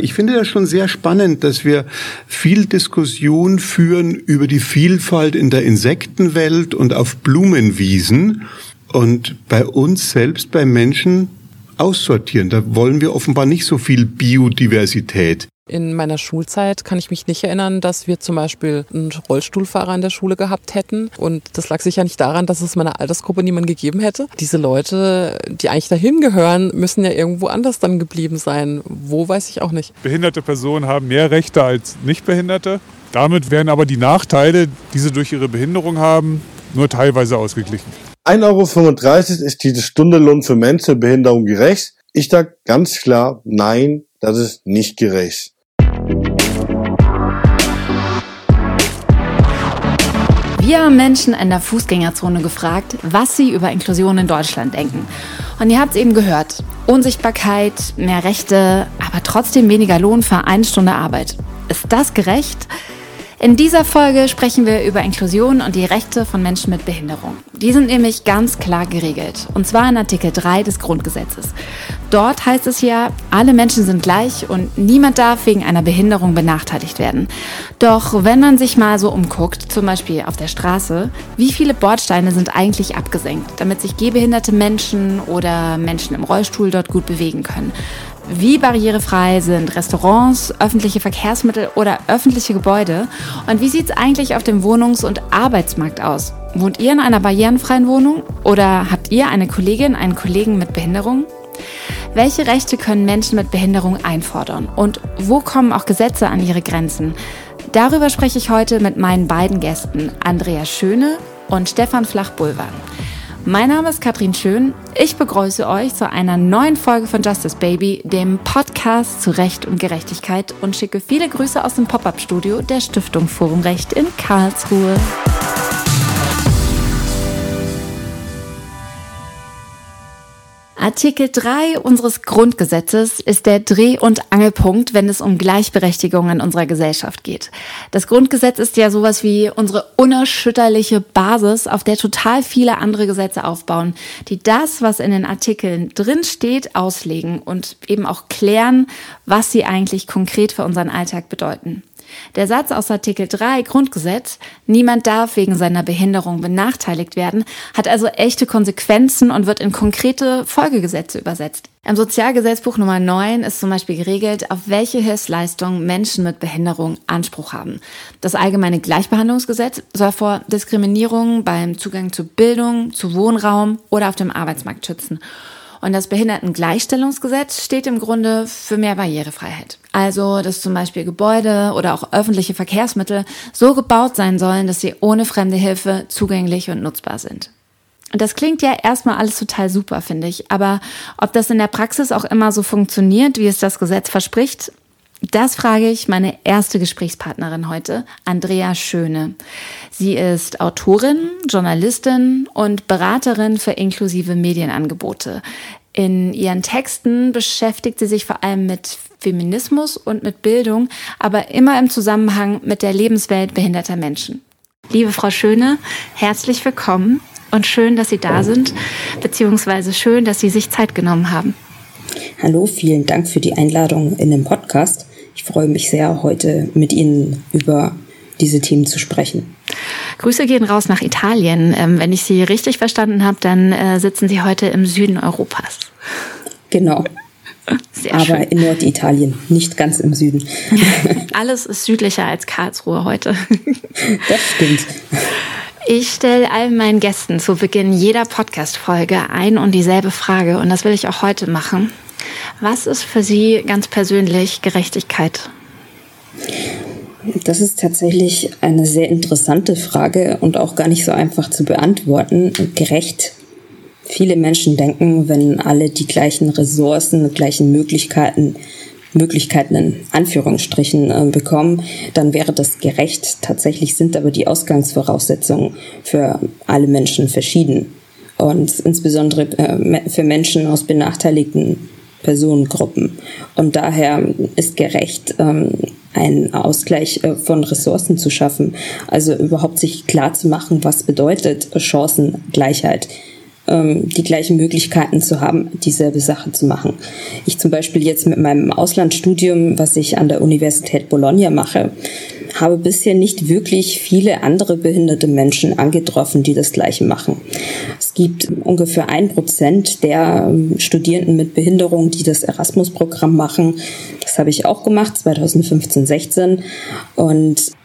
Ich finde das schon sehr spannend, dass wir viel Diskussion führen über die Vielfalt in der Insektenwelt und auf Blumenwiesen und bei uns selbst, bei Menschen aussortieren. Da wollen wir offenbar nicht so viel Biodiversität. In meiner Schulzeit kann ich mich nicht erinnern, dass wir zum Beispiel einen Rollstuhlfahrer in der Schule gehabt hätten. Und das lag sicher nicht daran, dass es meiner Altersgruppe niemand gegeben hätte. Diese Leute, die eigentlich dahin gehören, müssen ja irgendwo anders dann geblieben sein. Wo weiß ich auch nicht. Behinderte Personen haben mehr Rechte als Nichtbehinderte. Damit werden aber die Nachteile, die sie durch ihre Behinderung haben, nur teilweise ausgeglichen. 1,35 Euro ist diese Stunde Lohn für Menschen mit Behinderung gerecht? Ich sage ganz klar, nein, das ist nicht gerecht. Wir haben Menschen in der Fußgängerzone gefragt, was sie über Inklusion in Deutschland denken. Und ihr habt es eben gehört. Unsichtbarkeit, mehr Rechte, aber trotzdem weniger Lohn für eine Stunde Arbeit. Ist das gerecht? In dieser Folge sprechen wir über Inklusion und die Rechte von Menschen mit Behinderung. Die sind nämlich ganz klar geregelt, und zwar in Artikel 3 des Grundgesetzes. Dort heißt es ja, alle Menschen sind gleich und niemand darf wegen einer Behinderung benachteiligt werden. Doch wenn man sich mal so umguckt, zum Beispiel auf der Straße, wie viele Bordsteine sind eigentlich abgesenkt, damit sich gehbehinderte Menschen oder Menschen im Rollstuhl dort gut bewegen können? Wie barrierefrei sind Restaurants, öffentliche Verkehrsmittel oder öffentliche Gebäude? Und wie sieht es eigentlich auf dem Wohnungs- und Arbeitsmarkt aus? Wohnt ihr in einer barrierenfreien Wohnung oder habt ihr eine Kollegin, einen Kollegen mit Behinderung? Welche Rechte können Menschen mit Behinderung einfordern? Und wo kommen auch Gesetze an ihre Grenzen? Darüber spreche ich heute mit meinen beiden Gästen, Andrea Schöne und Stefan Flachbulwan. Mein Name ist Katrin Schön. Ich begrüße euch zu einer neuen Folge von Justice Baby, dem Podcast zu Recht und Gerechtigkeit und schicke viele Grüße aus dem Pop-up-Studio der Stiftung Forum Recht in Karlsruhe. Artikel 3 unseres Grundgesetzes ist der Dreh- und Angelpunkt, wenn es um Gleichberechtigung in unserer Gesellschaft geht. Das Grundgesetz ist ja sowas wie unsere unerschütterliche Basis, auf der total viele andere Gesetze aufbauen, die das, was in den Artikeln drin steht, auslegen und eben auch klären, was sie eigentlich konkret für unseren Alltag bedeuten. Der Satz aus Artikel 3 Grundgesetz, niemand darf wegen seiner Behinderung benachteiligt werden, hat also echte Konsequenzen und wird in konkrete Folgegesetze übersetzt. Im Sozialgesetzbuch Nummer 9 ist zum Beispiel geregelt, auf welche Hilfsleistungen Menschen mit Behinderung Anspruch haben. Das allgemeine Gleichbehandlungsgesetz soll vor Diskriminierung beim Zugang zu Bildung, zu Wohnraum oder auf dem Arbeitsmarkt schützen. Und das Behindertengleichstellungsgesetz steht im Grunde für mehr Barrierefreiheit. Also, dass zum Beispiel Gebäude oder auch öffentliche Verkehrsmittel so gebaut sein sollen, dass sie ohne fremde Hilfe zugänglich und nutzbar sind. Und das klingt ja erstmal alles total super, finde ich. Aber ob das in der Praxis auch immer so funktioniert, wie es das Gesetz verspricht, das frage ich meine erste Gesprächspartnerin heute, Andrea Schöne. Sie ist Autorin, Journalistin und Beraterin für inklusive Medienangebote. In ihren Texten beschäftigt sie sich vor allem mit Feminismus und mit Bildung, aber immer im Zusammenhang mit der Lebenswelt behinderter Menschen. Liebe Frau Schöne, herzlich willkommen und schön, dass Sie da sind, beziehungsweise schön, dass Sie sich Zeit genommen haben. Hallo, vielen Dank für die Einladung in den Podcast. Ich freue mich sehr, heute mit Ihnen über diese Themen zu sprechen. Grüße gehen raus nach Italien. Ähm, wenn ich Sie richtig verstanden habe, dann äh, sitzen Sie heute im Süden Europas. Genau. Sehr Aber schön. in Norditalien, nicht ganz im Süden. Alles ist südlicher als Karlsruhe heute. Das stimmt. Ich stelle all meinen Gästen zu Beginn jeder Podcast-Folge ein und dieselbe Frage und das will ich auch heute machen. Was ist für Sie ganz persönlich Gerechtigkeit? Das ist tatsächlich eine sehr interessante Frage und auch gar nicht so einfach zu beantworten. Gerecht. Viele Menschen denken, wenn alle die gleichen Ressourcen, gleichen Möglichkeiten, Möglichkeiten in Anführungsstrichen äh, bekommen, dann wäre das gerecht. Tatsächlich sind aber die Ausgangsvoraussetzungen für alle Menschen verschieden. Und insbesondere äh, für Menschen aus benachteiligten Personengruppen. Und daher ist gerecht, ähm, einen Ausgleich äh, von Ressourcen zu schaffen. Also überhaupt sich klar zu machen, was bedeutet Chancengleichheit. ähm, die gleichen Möglichkeiten zu haben, dieselbe Sache zu machen. Ich zum Beispiel jetzt mit meinem Auslandsstudium, was ich an der Universität Bologna mache, habe bisher nicht wirklich viele andere behinderte Menschen angetroffen, die das Gleiche machen. Es gibt ungefähr ein Prozent der ähm, Studierenden mit Behinderung, die das Erasmus-Programm machen. Das habe ich auch gemacht, 2015, 16. Und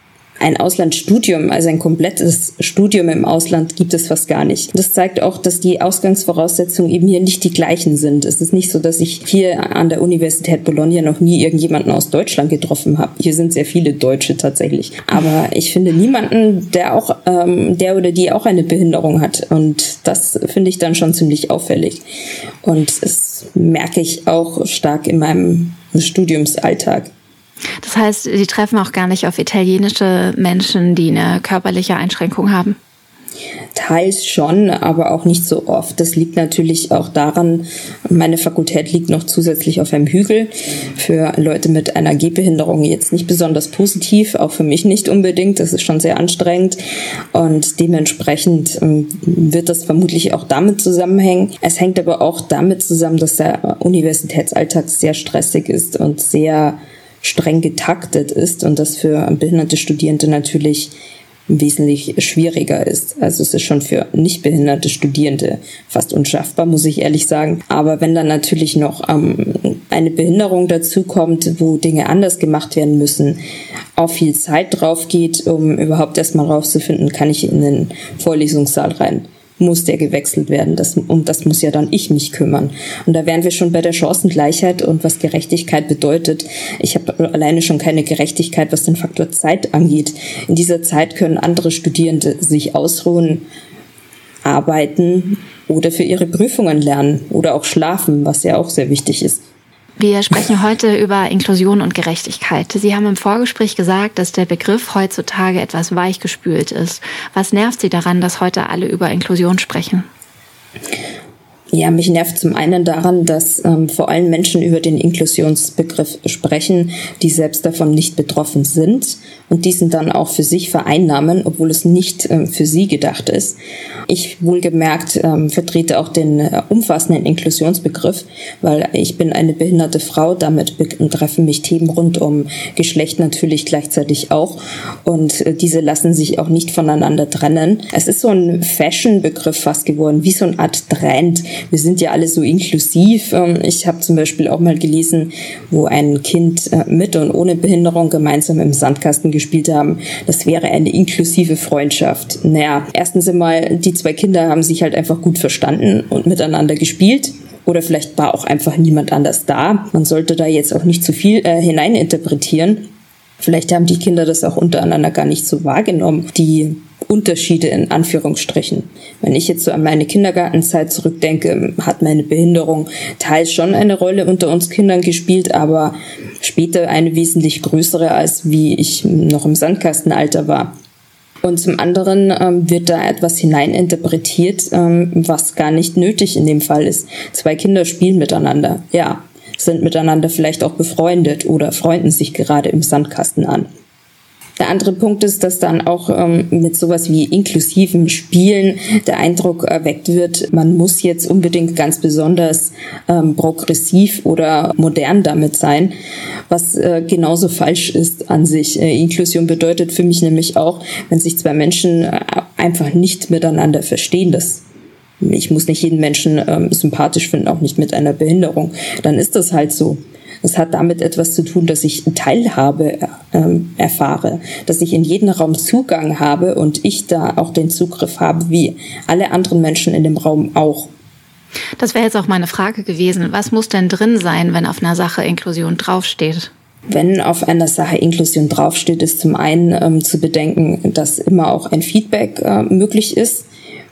ein Auslandsstudium, also ein komplettes Studium im Ausland gibt es fast gar nicht. Das zeigt auch, dass die Ausgangsvoraussetzungen eben hier nicht die gleichen sind. Es ist nicht so, dass ich hier an der Universität Bologna noch nie irgendjemanden aus Deutschland getroffen habe. Hier sind sehr viele Deutsche tatsächlich. Aber ich finde niemanden, der auch, ähm, der oder die auch eine Behinderung hat. Und das finde ich dann schon ziemlich auffällig. Und das merke ich auch stark in meinem Studiumsalltag. Das heißt, Sie treffen auch gar nicht auf italienische Menschen, die eine körperliche Einschränkung haben? Teils schon, aber auch nicht so oft. Das liegt natürlich auch daran, meine Fakultät liegt noch zusätzlich auf einem Hügel. Für Leute mit einer Gehbehinderung jetzt nicht besonders positiv, auch für mich nicht unbedingt. Das ist schon sehr anstrengend und dementsprechend ähm, wird das vermutlich auch damit zusammenhängen. Es hängt aber auch damit zusammen, dass der Universitätsalltag sehr stressig ist und sehr streng getaktet ist und das für behinderte Studierende natürlich wesentlich schwieriger ist. Also es ist schon für nicht behinderte Studierende fast unschaffbar, muss ich ehrlich sagen. Aber wenn dann natürlich noch ähm, eine Behinderung dazukommt, wo Dinge anders gemacht werden müssen, auch viel Zeit drauf geht, um überhaupt erstmal rauszufinden, kann ich in den Vorlesungssaal rein muss der gewechselt werden. Das, um das muss ja dann ich mich kümmern. Und da wären wir schon bei der Chancengleichheit und was Gerechtigkeit bedeutet. Ich habe alleine schon keine Gerechtigkeit, was den Faktor Zeit angeht. In dieser Zeit können andere Studierende sich ausruhen, arbeiten oder für ihre Prüfungen lernen oder auch schlafen, was ja auch sehr wichtig ist. Wir sprechen heute über Inklusion und Gerechtigkeit. Sie haben im Vorgespräch gesagt, dass der Begriff heutzutage etwas weichgespült ist. Was nervt Sie daran, dass heute alle über Inklusion sprechen? Ja, mich nervt zum einen daran, dass ähm, vor allem Menschen über den Inklusionsbegriff sprechen, die selbst davon nicht betroffen sind und diesen dann auch für sich vereinnahmen, obwohl es nicht ähm, für sie gedacht ist. Ich wohlgemerkt ähm, vertrete auch den äh, umfassenden Inklusionsbegriff, weil ich bin eine behinderte Frau, damit betreffen mich Themen rund um Geschlecht natürlich gleichzeitig auch und äh, diese lassen sich auch nicht voneinander trennen. Es ist so ein Fashion-Begriff fast geworden, wie so eine Art Trend wir sind ja alle so inklusiv. Ähm, ich habe zum Beispiel auch mal gelesen, wo ein Kind äh, mit und ohne Behinderung gemeinsam im Sandkasten gespielt haben. Das wäre eine inklusive Freundschaft. Naja, erstens einmal, die zwei Kinder haben sich halt einfach gut verstanden und miteinander gespielt. Oder vielleicht war auch einfach niemand anders da. Man sollte da jetzt auch nicht zu viel äh, hineininterpretieren. Vielleicht haben die Kinder das auch untereinander gar nicht so wahrgenommen. Die Unterschiede in Anführungsstrichen. Wenn ich jetzt so an meine Kindergartenzeit zurückdenke, hat meine Behinderung teils schon eine Rolle unter uns Kindern gespielt, aber später eine wesentlich größere, als wie ich noch im Sandkastenalter war. Und zum anderen ähm, wird da etwas hineininterpretiert, ähm, was gar nicht nötig in dem Fall ist. Zwei Kinder spielen miteinander, ja, sind miteinander vielleicht auch befreundet oder freunden sich gerade im Sandkasten an. Der andere Punkt ist, dass dann auch ähm, mit sowas wie inklusivem Spielen der Eindruck erweckt wird, man muss jetzt unbedingt ganz besonders ähm, progressiv oder modern damit sein, was äh, genauso falsch ist an sich. Äh, Inklusion bedeutet für mich nämlich auch, wenn sich zwei Menschen äh, einfach nicht miteinander verstehen, das ich muss nicht jeden Menschen ähm, sympathisch finden, auch nicht mit einer Behinderung. Dann ist das halt so. Es hat damit etwas zu tun, dass ich Teilhabe ähm, erfahre, dass ich in jeden Raum Zugang habe und ich da auch den Zugriff habe, wie alle anderen Menschen in dem Raum auch. Das wäre jetzt auch meine Frage gewesen. Was muss denn drin sein, wenn auf einer Sache Inklusion draufsteht? Wenn auf einer Sache Inklusion draufsteht, ist zum einen ähm, zu bedenken, dass immer auch ein Feedback äh, möglich ist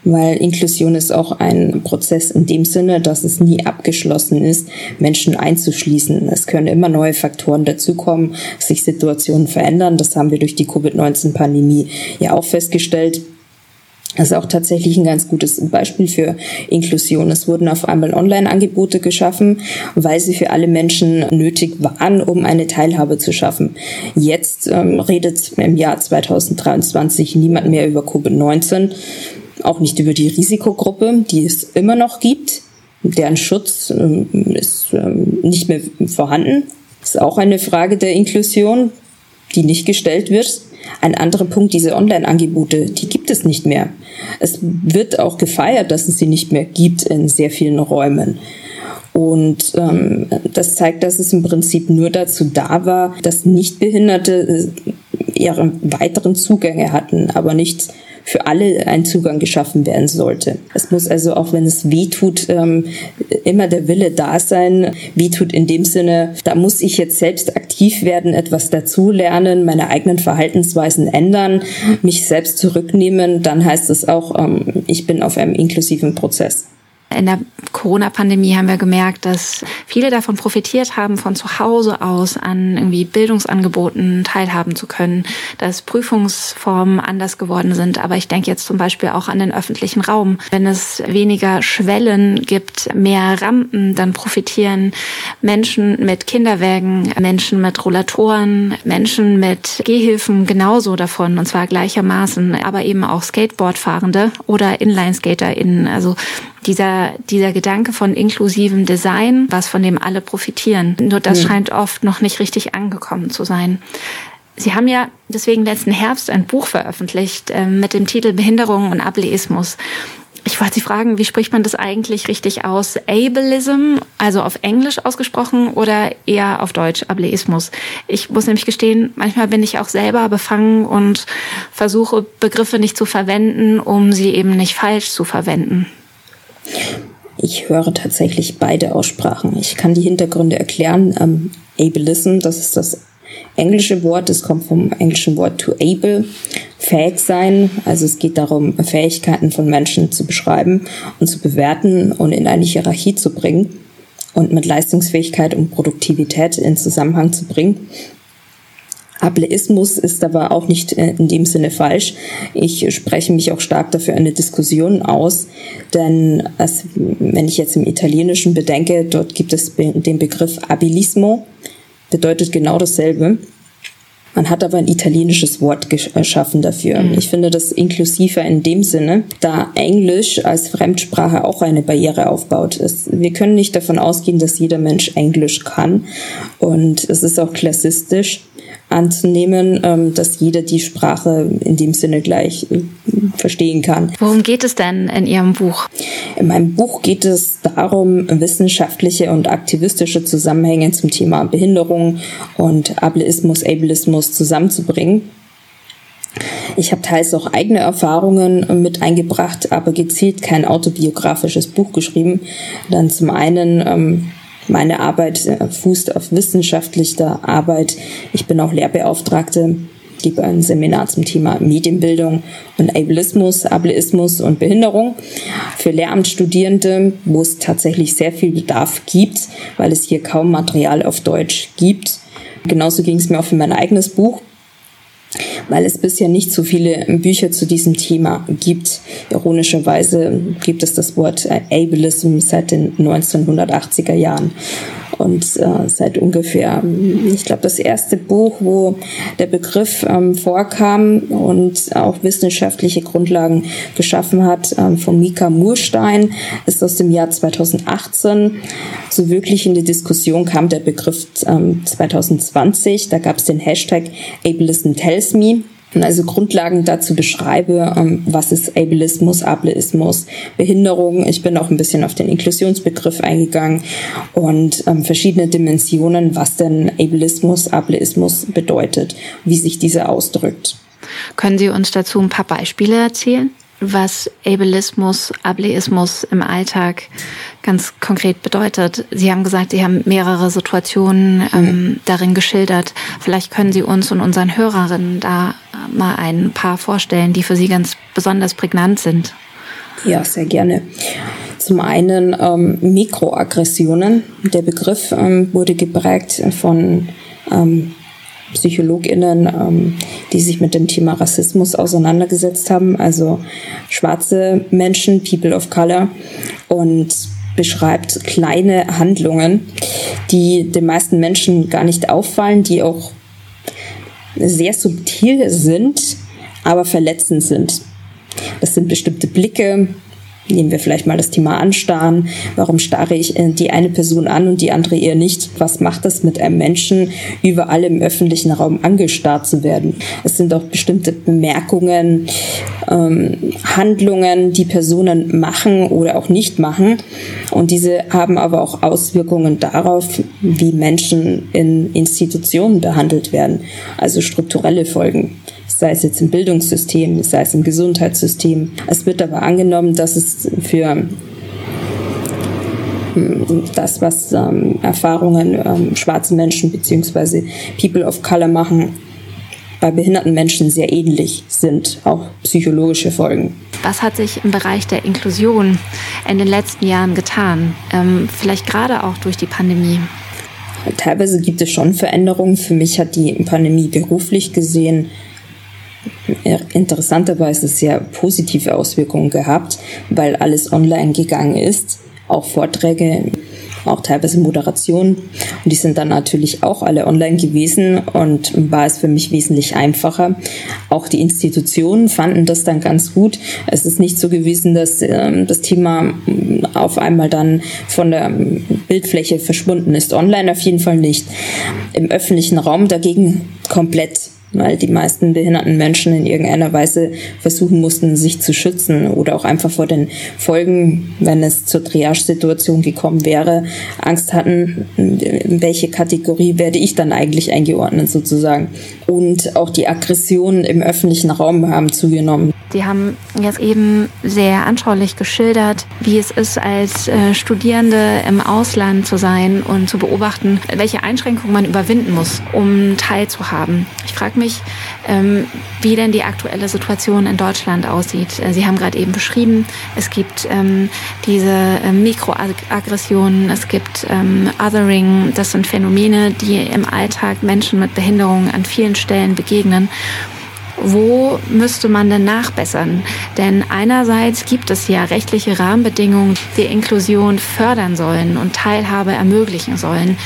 weil Inklusion ist auch ein Prozess in dem Sinne, dass es nie abgeschlossen ist, Menschen einzuschließen. Es können immer neue Faktoren dazukommen, sich Situationen verändern. Das haben wir durch die Covid-19-Pandemie ja auch festgestellt. Das ist auch tatsächlich ein ganz gutes Beispiel für Inklusion. Es wurden auf einmal Online-Angebote geschaffen, weil sie für alle Menschen nötig waren, um eine Teilhabe zu schaffen. Jetzt ähm, redet im Jahr 2023 niemand mehr über Covid-19 auch nicht über die Risikogruppe, die es immer noch gibt. Deren Schutz ähm, ist ähm, nicht mehr vorhanden. Ist auch eine Frage der Inklusion, die nicht gestellt wird. Ein anderer Punkt, diese Online-Angebote, die gibt es nicht mehr. Es wird auch gefeiert, dass es sie nicht mehr gibt in sehr vielen Räumen. Und ähm, das zeigt, dass es im Prinzip nur dazu da war, dass Nichtbehinderte äh, ihre weiteren Zugänge hatten, aber nicht für alle ein Zugang geschaffen werden sollte. Es muss also, auch wenn es weh tut, ähm, immer der Wille da sein. Weh tut in dem Sinne, da muss ich jetzt selbst aktiv werden, etwas dazulernen, meine eigenen Verhaltensweisen ändern, mich selbst zurücknehmen. Dann heißt es auch, ähm, ich bin auf einem inklusiven Prozess. In der Corona-Pandemie haben wir gemerkt, dass viele davon profitiert haben, von zu Hause aus an irgendwie Bildungsangeboten teilhaben zu können, dass Prüfungsformen anders geworden sind. Aber ich denke jetzt zum Beispiel auch an den öffentlichen Raum. Wenn es weniger Schwellen gibt, mehr Rampen, dann profitieren Menschen mit Kinderwägen, Menschen mit Rollatoren, Menschen mit Gehhilfen genauso davon und zwar gleichermaßen, aber eben auch Skateboardfahrende oder Inline-SkaterInnen. Also dieser, dieser Gedanke von inklusivem Design, was von dem alle profitieren. Nur das mhm. scheint oft noch nicht richtig angekommen zu sein. Sie haben ja deswegen letzten Herbst ein Buch veröffentlicht äh, mit dem Titel Behinderung und Ableismus. Ich wollte Sie fragen, wie spricht man das eigentlich richtig aus? Ableism, also auf Englisch ausgesprochen oder eher auf Deutsch, Ableismus? Ich muss nämlich gestehen, manchmal bin ich auch selber befangen und versuche Begriffe nicht zu verwenden, um sie eben nicht falsch zu verwenden. Ich höre tatsächlich beide Aussprachen. Ich kann die Hintergründe erklären. Ähm, Ableism, das ist das englische Wort, es kommt vom englischen Wort to able, fähig sein. Also es geht darum, Fähigkeiten von Menschen zu beschreiben und zu bewerten und in eine Hierarchie zu bringen und mit Leistungsfähigkeit und Produktivität in Zusammenhang zu bringen. Ableismus ist aber auch nicht äh, in dem Sinne falsch. Ich spreche mich auch stark dafür eine Diskussion aus, denn als, wenn ich jetzt im Italienischen bedenke, dort gibt es den Begriff Abilismo, bedeutet genau dasselbe. Man hat aber ein italienisches Wort geschaffen dafür. Mhm. Ich finde das inklusiver in dem Sinne, da Englisch als Fremdsprache auch eine Barriere aufbaut. Es, wir können nicht davon ausgehen, dass jeder Mensch Englisch kann. Und es ist auch klassistisch anzunehmen, ähm, dass jeder die Sprache in dem Sinne gleich äh, verstehen kann. Worum geht es denn in Ihrem Buch? In meinem Buch geht es darum, wissenschaftliche und aktivistische Zusammenhänge zum Thema Behinderung und Ableismus, Ableismus zusammenzubringen. Ich habe teils auch eigene Erfahrungen mit eingebracht, aber gezielt kein autobiografisches Buch geschrieben. Dann zum einen ähm, meine Arbeit äh, fußt auf wissenschaftlicher Arbeit. Ich bin auch Lehrbeauftragte, gebe ein Seminar zum Thema Medienbildung und Ableismus, Ableismus und Behinderung für Lehramtsstudierende, wo es tatsächlich sehr viel Bedarf gibt, weil es hier kaum Material auf Deutsch gibt. Genauso ging es mir auch für mein eigenes Buch weil es bisher nicht so viele Bücher zu diesem Thema gibt. Ironischerweise gibt es das Wort Ableism seit den 1980er Jahren. Und äh, seit ungefähr, ich glaube, das erste Buch, wo der Begriff ähm, vorkam und auch wissenschaftliche Grundlagen geschaffen hat, ähm, von Mika Murstein, ist aus dem Jahr 2018. So wirklich in die Diskussion kam der Begriff ähm, 2020. Da gab es den Hashtag Ableism Tells Me also Grundlagen dazu beschreibe, ähm, was ist Ableismus, Ableismus, Behinderung. Ich bin auch ein bisschen auf den Inklusionsbegriff eingegangen und ähm, verschiedene Dimensionen, was denn Ableismus, Ableismus bedeutet, wie sich diese ausdrückt. Können Sie uns dazu ein paar Beispiele erzählen? was Ableismus, Ableismus im Alltag ganz konkret bedeutet. Sie haben gesagt, Sie haben mehrere Situationen ähm, darin geschildert. Vielleicht können Sie uns und unseren Hörerinnen da mal ein paar vorstellen, die für Sie ganz besonders prägnant sind. Ja, sehr gerne. Zum einen ähm, Mikroaggressionen. Der Begriff ähm, wurde geprägt von ähm, PsychologInnen, ähm, die sich mit dem Thema Rassismus auseinandergesetzt haben, also schwarze Menschen, People of Color und beschreibt kleine Handlungen, die den meisten Menschen gar nicht auffallen, die auch sehr subtil sind, aber verletzend sind. Das sind bestimmte Blicke, Nehmen wir vielleicht mal das Thema Anstarren. Warum starre ich äh, die eine Person an und die andere eher nicht? Was macht das mit einem Menschen, überall im öffentlichen Raum angestarrt zu werden? Es sind auch bestimmte Bemerkungen, ähm, Handlungen, die Personen machen oder auch nicht machen. Und diese haben aber auch Auswirkungen darauf, wie Menschen in Institutionen behandelt werden. Also strukturelle Folgen sei es jetzt im Bildungssystem, sei es im Gesundheitssystem. Es wird aber angenommen, dass es für hm, das, was ähm, Erfahrungen ähm, schwarze Menschen bzw. People of Color machen, bei behinderten Menschen sehr ähnlich sind, auch psychologische Folgen. Was hat sich im Bereich der Inklusion in den letzten Jahren getan? Ähm, vielleicht gerade auch durch die Pandemie. Teilweise gibt es schon Veränderungen. Für mich hat die Pandemie beruflich gesehen interessanterweise sehr positive Auswirkungen gehabt, weil alles online gegangen ist, auch Vorträge, auch teilweise Moderationen. Und die sind dann natürlich auch alle online gewesen und war es für mich wesentlich einfacher. Auch die Institutionen fanden das dann ganz gut. Es ist nicht so gewesen, dass äh, das Thema auf einmal dann von der Bildfläche verschwunden ist. Online auf jeden Fall nicht. Im öffentlichen Raum dagegen komplett weil die meisten behinderten Menschen in irgendeiner Weise versuchen mussten, sich zu schützen oder auch einfach vor den Folgen, wenn es zur Triage-Situation gekommen wäre, Angst hatten, in welche Kategorie werde ich dann eigentlich eingeordnet sozusagen. Und auch die Aggressionen im öffentlichen Raum haben zugenommen. Sie haben jetzt eben sehr anschaulich geschildert, wie es ist, als äh, Studierende im Ausland zu sein und zu beobachten, welche Einschränkungen man überwinden muss, um teilzuhaben. Ich frage mich, ähm, wie denn die aktuelle Situation in Deutschland aussieht. Äh, Sie haben gerade eben beschrieben, es gibt ähm, diese äh, Mikroaggressionen, es gibt ähm, Othering. Das sind Phänomene, die im Alltag Menschen mit Behinderungen an vielen Stellen begegnen. Wo müsste man denn nachbessern? Denn einerseits gibt es ja rechtliche Rahmenbedingungen, die Inklusion fördern sollen und Teilhabe ermöglichen sollen.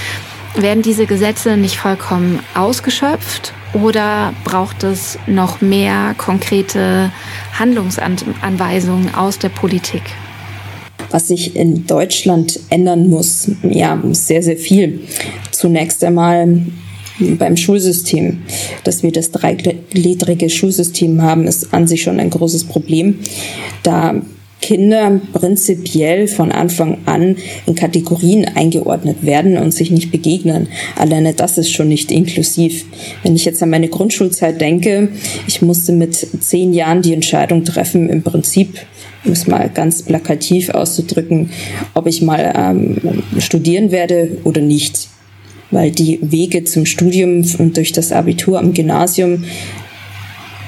Werden diese Gesetze nicht vollkommen ausgeschöpft oder braucht es noch mehr konkrete Handlungsanweisungen aus der Politik? Was sich in Deutschland ändern muss, ja, sehr, sehr viel. Zunächst einmal beim Schulsystem. Dass wir das dreigliedrige Schulsystem haben, ist an sich schon ein großes Problem, da Kinder prinzipiell von Anfang an in Kategorien eingeordnet werden und sich nicht begegnen. Alleine das ist schon nicht inklusiv. Wenn ich jetzt an meine Grundschulzeit denke, ich musste mit zehn Jahren die Entscheidung treffen, im Prinzip um es mal ganz plakativ auszudrücken, ob ich mal ähm, studieren werde oder nicht weil die Wege zum Studium und durch das Abitur am Gymnasium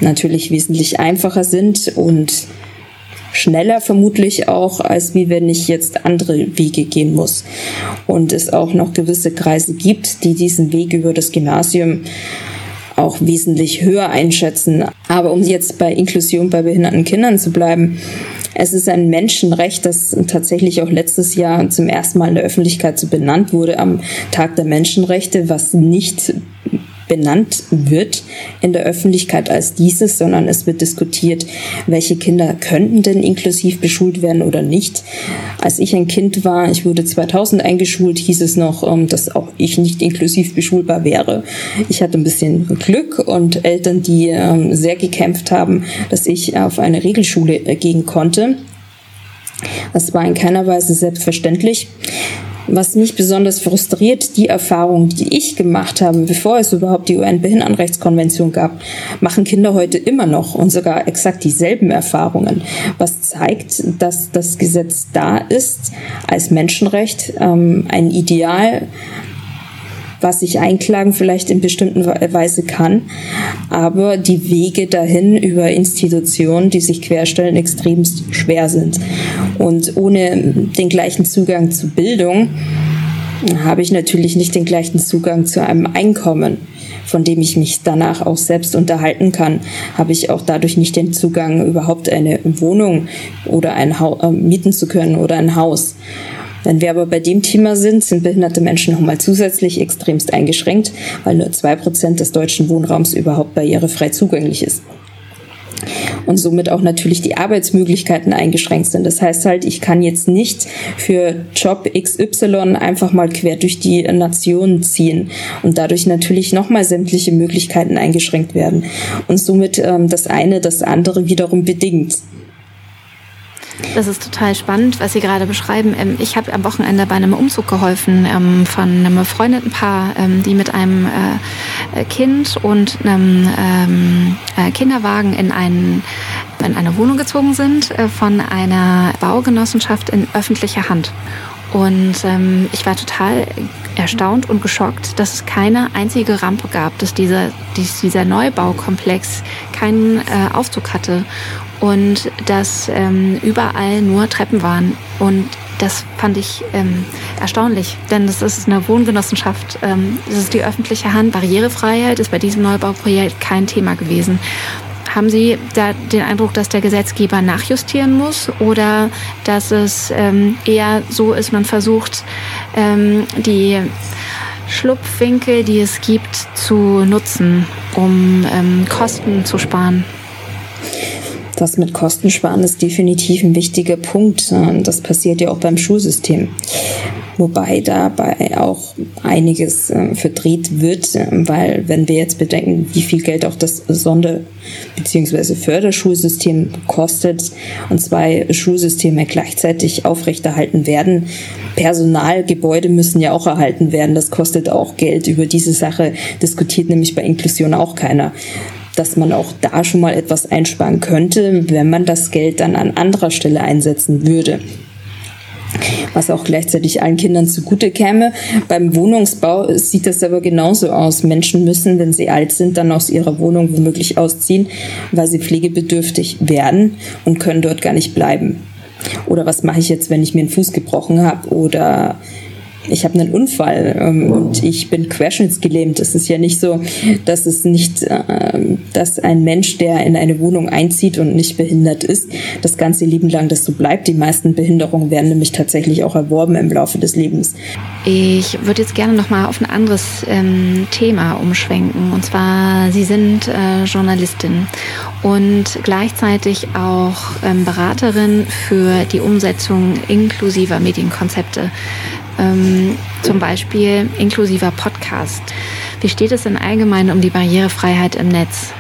natürlich wesentlich einfacher sind und schneller vermutlich auch, als wie wenn ich jetzt andere Wege gehen muss. Und es auch noch gewisse Kreise gibt, die diesen Weg über das Gymnasium auch wesentlich höher einschätzen. Aber um jetzt bei Inklusion bei behinderten Kindern zu bleiben, es ist ein Menschenrecht, das tatsächlich auch letztes Jahr zum ersten Mal in der Öffentlichkeit so benannt wurde am Tag der Menschenrechte, was nicht benannt wird in der Öffentlichkeit als dieses, sondern es wird diskutiert, welche Kinder könnten denn inklusiv beschult werden oder nicht. Als ich ein Kind war, ich wurde 2000 eingeschult, hieß es noch, ähm, dass auch ich nicht inklusiv beschulbar wäre. Ich hatte ein bisschen Glück und Eltern, die ähm, sehr gekämpft haben, dass ich auf eine Regelschule äh, gehen konnte. Das war in keiner Weise selbstverständlich. Was mich besonders frustriert, die Erfahrung, die ich gemacht habe, bevor es überhaupt die UN-Behindertenrechtskonvention gab, machen Kinder heute immer noch und sogar exakt dieselben Erfahrungen, was zeigt, dass das Gesetz da ist als Menschenrecht, ähm, ein Ideal, was ich einklagen vielleicht in bestimmten Weise kann, aber die Wege dahin über Institutionen, die sich querstellen, extremst schwer sind. Und ohne den gleichen Zugang zu Bildung habe ich natürlich nicht den gleichen Zugang zu einem Einkommen von dem ich mich danach auch selbst unterhalten kann, habe ich auch dadurch nicht den Zugang, überhaupt eine Wohnung oder ein Haus äh, mieten zu können oder ein Haus. Wenn wir aber bei dem Thema sind, sind behinderte Menschen nochmal zusätzlich extremst eingeschränkt, weil nur zwei Prozent des deutschen Wohnraums überhaupt barrierefrei zugänglich ist. und somit auch natürlich die Arbeitsmöglichkeiten eingeschränkt sind. Das heißt halt, ich kann jetzt nicht für Job XY einfach mal quer durch die Nation ziehen und dadurch natürlich nochmal sämtliche Möglichkeiten eingeschränkt werden und somit ähm, das eine das andere wiederum bedingt. Das ist total spannend, was Sie gerade beschreiben. Ähm, ich habe am Wochenende bei einem Umzug geholfen ähm, von einem befreundeten Paar, ähm, die mit einem äh, Kind und einem äh, Kinderwagen in, einen, in eine Wohnung gezogen sind äh, von einer Baugenossenschaft in öffentlicher Hand. Und ich war total erstaunt und geschockt, dass es keine einzige Rampe gab, dass dieser, dieser Neubaukomplex keinen Aufzug hatte und dass ähm, überall nur Treppen waren. Und das fand ich ähm, erstaunlich, denn das ist eine Wohngenossenschaft, ähm, das ist die öffentliche Hand. Barrierefreiheit ist bei diesem Neubauprojekt kein Thema gewesen. Haben Sie da den Eindruck, dass der Gesetzgeber nachjustieren muss oder dass es ähm, eher so ist, man versucht, ähm, die Schlupfwinkel, die es gibt, zu nutzen, um ähm, Kosten zu sparen? Das mit Kostensparen ist definitiv ein wichtiger Punkt. Das passiert ja auch beim Schulsystem. Wobei dabei auch einiges äh, verdreht wird, weil wenn wir jetzt bedenken, wie viel Geld auch das Sonder- bzw. Förderschulsystem kostet und zwei Schulsysteme gleichzeitig aufrechterhalten werden, Personal, Gebäude müssen ja auch erhalten werden. Das kostet auch Geld. Über diese Sache diskutiert nämlich bei Inklusion auch keiner dass man auch da schon mal etwas einsparen könnte, wenn man das Geld dann an anderer Stelle einsetzen würde was auch gleichzeitig allen Kindern zugute käme. Beim Wohnungsbau sieht das aber genauso aus. Menschen müssen, wenn sie alt sind, dann aus ihrer Wohnung womöglich ausziehen, weil sie pflegebedürftig werden und können dort gar nicht bleiben. Oder was mache ich jetzt, wenn ich mir einen Fuß gebrochen habe oder ich habe einen Unfall ähm, und ich bin querschnittsgelähmt. Es ist ja nicht so, dass es nicht, äh, dass ein Mensch, der in eine Wohnung einzieht und nicht behindert ist, das ganze Leben lang das so bleibt. Die meisten Behinderungen werden nämlich tatsächlich auch erworben im Laufe des Lebens. Ich würde jetzt gerne noch mal auf ein anderes ähm, Thema umschwenken. Und zwar, Sie sind äh, Journalistin und gleichzeitig auch ähm, Beraterin für die Umsetzung inklusiver Medienkonzepte ähm, zum Beispiel inklusiver Podcast. Wie steht es denn allgemein um die Barrierefreiheit im Netz?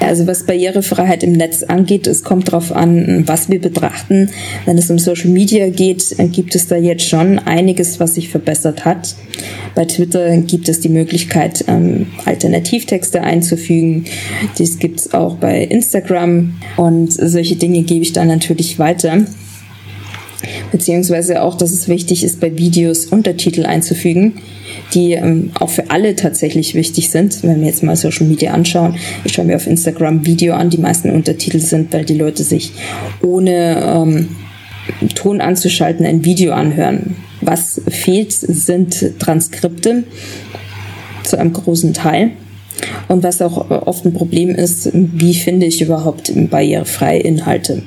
Also was Barrierefreiheit im Netz angeht, es kommt darauf an, was wir betrachten. Wenn es um Social Media geht, gibt es da jetzt schon einiges, was sich verbessert hat. Bei Twitter gibt es die Möglichkeit, ähm, Alternativtexte einzufügen. Dies gibt es auch bei Instagram und solche Dinge gebe ich dann natürlich weiter beziehungsweise auch, dass es wichtig ist, bei Videos Untertitel einzufügen, die ähm, auch für alle tatsächlich wichtig sind. Wenn wir jetzt mal Social Media anschauen, ich schaue mir auf Instagram Video an, die meisten Untertitel sind, weil die Leute sich ohne ähm, Ton anzuschalten ein Video anhören. Was fehlt, sind Transkripte zu einem großen Teil. Und was auch oft ein Problem ist, wie finde ich überhaupt barrierefreie Inhalte?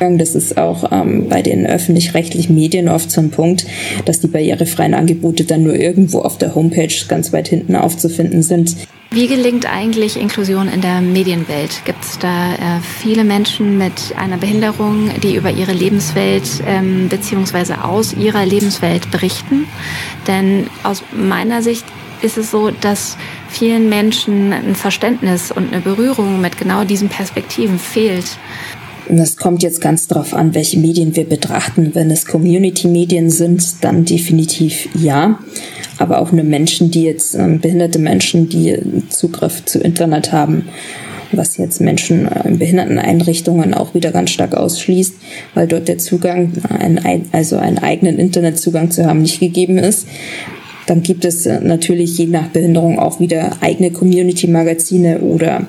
Das ist auch ähm, bei den öffentlich-rechtlichen Medien oft so ein Punkt, dass die barrierefreien Angebote dann nur irgendwo auf der Homepage ganz weit hinten aufzufinden sind. Wie gelingt eigentlich Inklusion in der Medienwelt? Gibt es da äh, viele Menschen mit einer Behinderung, die über ihre Lebenswelt ähm, bzw. aus ihrer Lebenswelt berichten? Denn aus meiner Sicht ist es so, dass vielen Menschen ein Verständnis und eine Berührung mit genau diesen Perspektiven fehlt. Und es kommt jetzt ganz darauf an, welche Medien wir betrachten. Wenn es Community-Medien sind, dann definitiv ja. Aber auch nur Menschen, die jetzt, äh, behinderte Menschen, die Zugriff zu Internet haben, was jetzt Menschen äh, in Behinderteneinrichtungen auch wieder ganz stark ausschließt, weil dort der Zugang, ein, also einen eigenen Internetzugang zu haben, nicht gegeben ist. Dann gibt es äh, natürlich je nach Behinderung auch wieder eigene Community-Magazine oder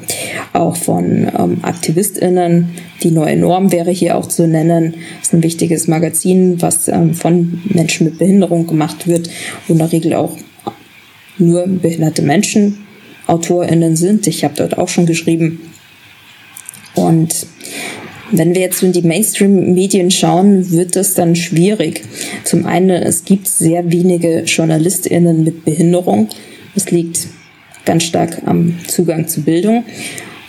auch von ähm, AktivistInnen. Die neue Norm wäre hier auch zu nennen. Das ist ein wichtiges Magazin, was ähm, von Menschen mit Behinderung gemacht wird, wo in der Regel auch nur behinderte Menschen AutorInnen sind. Ich habe dort auch schon geschrieben. Und wenn wir jetzt in die Mainstream-Medien schauen, wird das dann schwierig. Zum einen, es gibt sehr wenige JournalistInnen mit Behinderung. Es liegt ganz stark am Zugang zu Bildung.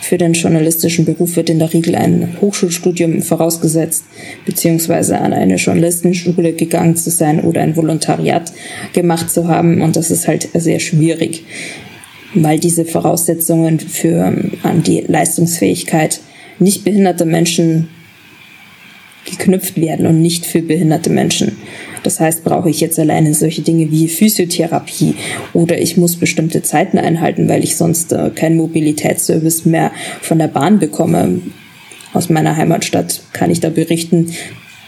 Für den journalistischen Beruf wird in der Regel ein Hochschulstudium vorausgesetzt, beziehungsweise an eine Journalistenschule gegangen zu sein oder ein Volontariat gemacht zu haben. Und das ist halt sehr schwierig, weil diese Voraussetzungen für an die Leistungsfähigkeit nicht behinderter Menschen geknüpft werden und nicht für behinderte Menschen. Das heißt, brauche ich jetzt alleine solche Dinge wie Physiotherapie oder ich muss bestimmte Zeiten einhalten, weil ich sonst äh, keinen Mobilitätsservice mehr von der Bahn bekomme. Aus meiner Heimatstadt kann ich da berichten,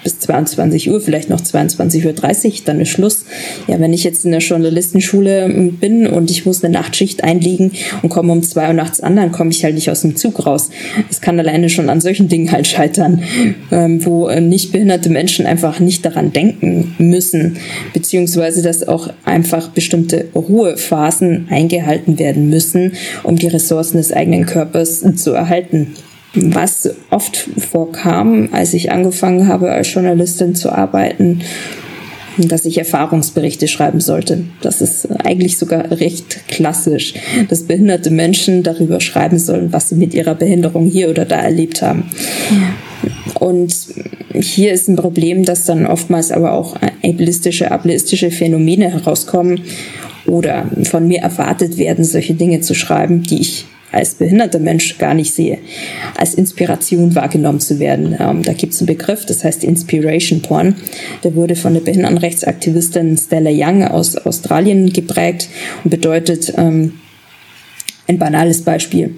bis 22 Uhr, vielleicht noch 22.30 Uhr, dann ist Schluss. Ja, wenn ich jetzt in der Journalistenschule ähm, bin und ich muss eine Nachtschicht einlegen und komme um zwei Uhr nachts an, dann komme ich halt nicht aus dem Zug raus. Es kann alleine schon an solchen Dingen halt scheitern, ähm, wo äh, nicht behinderte Menschen einfach nicht daran denken müssen, beziehungsweise dass auch einfach bestimmte Ruhephasen eingehalten werden müssen, um die Ressourcen des eigenen Körpers zu erhalten. Was oft vorkam, als ich angefangen habe, als Journalistin zu arbeiten, dass ich Erfahrungsberichte schreiben sollte. Das ist eigentlich sogar recht klassisch, dass behinderte Menschen darüber schreiben sollen, was sie mit ihrer Behinderung hier oder da erlebt haben. Und hier ist ein Problem, dass dann oftmals aber auch ableistische, ableistische Phänomene herauskommen oder von mir erwartet werden, solche Dinge zu schreiben, die ich als behinderter Mensch gar nicht sehe, als Inspiration wahrgenommen zu werden. Ähm, da gibt es einen Begriff, das heißt Inspiration Porn. Der wurde von der Behindertenrechtsaktivistin Stella Young aus Australien geprägt und bedeutet ähm, ein banales Beispiel.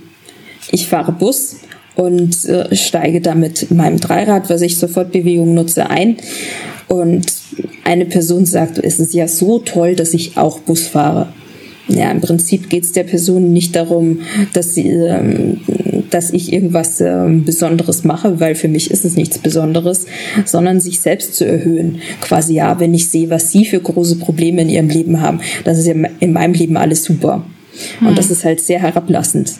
Ich fahre Bus und äh, steige damit meinem Dreirad, was ich zur Fortbewegung nutze, ein. Und eine Person sagt, es ist ja so toll, dass ich auch Bus fahre ja, im Prinzip geht es der Person nicht darum, dass sie, ähm, dass ich irgendwas ähm, Besonderes mache, weil für mich ist es nichts Besonderes, sondern sich selbst zu erhöhen. Quasi ja, wenn ich sehe, was sie für große Probleme in ihrem Leben haben, das ist ja in meinem Leben alles super. Und hm. das ist halt sehr herablassend.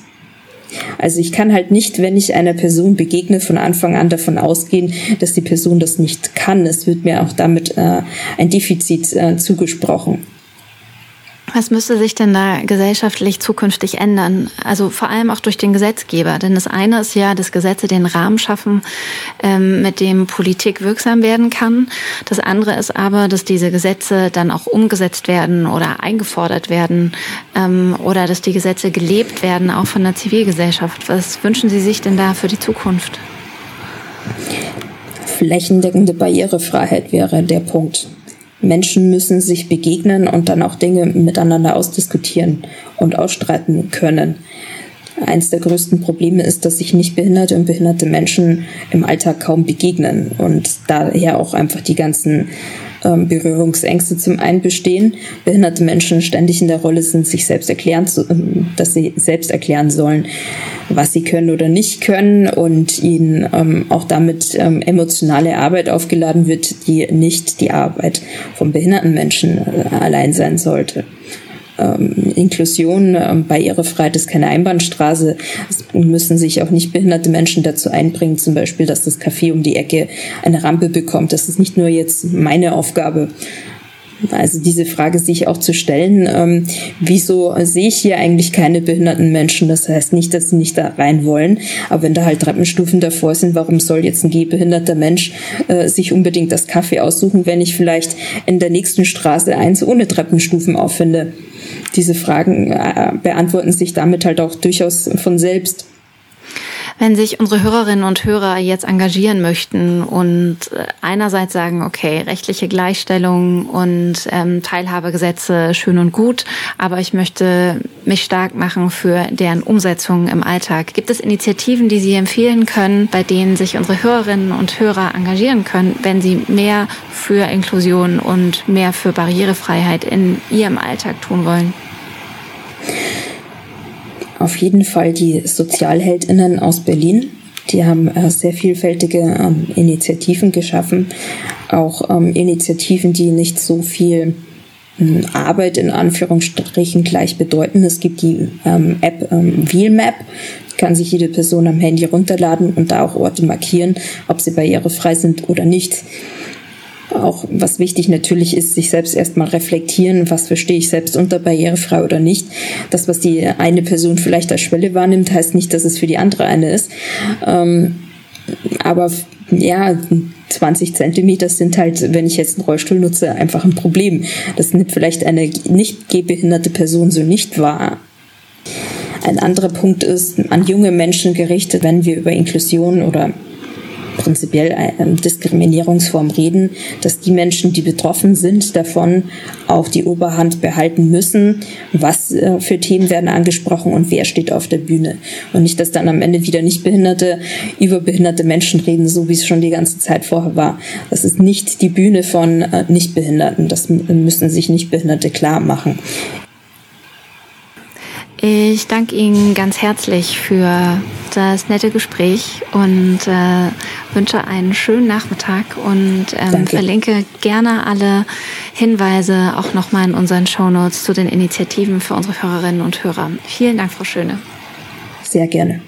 Also ich kann halt nicht, wenn ich einer Person begegne, von Anfang an davon ausgehen, dass die Person das nicht kann. Es wird mir auch damit äh, ein Defizit äh, zugesprochen. Was müsste sich denn da gesellschaftlich zukünftig ändern? Also vor allem auch durch den Gesetzgeber. Denn das eine ist ja, dass Gesetze den Rahmen schaffen, ähm, mit dem Politik wirksam werden kann. Das andere ist aber, dass diese Gesetze dann auch umgesetzt werden oder eingefordert werden ähm, oder dass die Gesetze gelebt werden, auch von der Zivilgesellschaft. Was wünschen Sie sich denn da für die Zukunft? Flächendeckende Barrierefreiheit wäre der Punkt. Menschen müssen sich begegnen und dann auch Dinge miteinander ausdiskutieren und ausstreiten können. Eins der größten Probleme ist, dass sich nicht behinderte und behinderte Menschen im Alltag kaum begegnen und daher auch einfach die ganzen ähm, Berührungsängste zum einen bestehen, behinderte Menschen ständig in der Rolle sind, sich selbst erklären, zu, ähm, dass sie selbst erklären sollen, was sie können oder nicht können und ihnen ähm, auch damit ähm, emotionale Arbeit aufgeladen wird, die nicht die Arbeit von behinderten Menschen äh, allein sein sollte ähm, Inklusion, ähm, Barrierefreiheit ist keine Einbahnstraße. Es müssen sich auch nicht behinderte Menschen dazu einbringen, zum Beispiel, dass das Café um die Ecke eine Rampe bekommt. Das ist nicht nur jetzt meine Aufgabe. Also diese Frage sich auch zu stellen, ähm, wieso sehe ich hier eigentlich keine behinderten Menschen? Das heißt nicht, dass sie nicht da rein wollen, aber wenn da halt Treppenstufen davor sind, warum soll jetzt ein gehbehinderter Mensch äh, sich unbedingt das Kaffee aussuchen, wenn ich vielleicht in der nächsten Straße eins ohne Treppenstufen auffinde? diese Fragen äh, beantworten sich damit halt auch durchaus von selbst. Wenn sich unsere Hörerinnen und Hörer jetzt engagieren möchten und äh, einerseits sagen, okay, rechtliche Gleichstellung und ähm, Teilhabegesetze schön und gut, aber ich möchte mich stark machen für deren Umsetzung im Alltag. Gibt es Initiativen, die Sie empfehlen können, bei denen sich unsere Hörerinnen und Hörer engagieren können, wenn sie mehr für Inklusion und mehr für Barrierefreiheit in ihrem Alltag tun wollen? Auf jeden Fall die Sozialheldinnen aus Berlin. Die haben äh, sehr vielfältige ähm, Initiativen geschaffen, auch ähm, Initiativen, die nicht so viel ähm, Arbeit in Anführungsstrichen gleich bedeuten. Es gibt die ähm, App Wheelmap, kann sich jede Person am Handy runterladen und da auch Orte markieren, ob sie barrierefrei sind oder nicht. Auch was wichtig natürlich ist, sich selbst erstmal reflektieren, was verstehe ich selbst unter barrierefrei oder nicht. Das, was die eine Person vielleicht als Schwelle wahrnimmt, heißt nicht, dass es für die andere eine ist. Ähm, aber ja, 20 Zentimeter sind halt, wenn ich jetzt einen Rollstuhl nutze, einfach ein Problem. Das nimmt vielleicht eine nicht gehbehinderte Person so nicht wahr. Ein anderer Punkt ist an junge Menschen gerichtet, wenn wir über Inklusion oder prinzipiell eine Diskriminierungsform reden, dass die Menschen, die betroffen sind, davon auch die Oberhand behalten müssen. Was äh, für Themen werden angesprochen und wer steht auf der Bühne. Und nicht, dass dann am Ende wieder Nichtbehinderte über behinderte Menschen reden, so wie es schon die ganze Zeit vorher war. Das ist nicht die Bühne von äh, Nichtbehinderten. Das müssen sich Nichtbehinderte klar machen. Ich danke Ihnen ganz herzlich für das nette Gespräch und äh, wünsche einen schönen Nachmittag und ähm, verlinke gerne alle Hinweise auch nochmal in unseren Shownotes zu den Initiativen für unsere Hörerinnen und Hörer. Vielen Dank, Frau Schöne. Sehr gerne.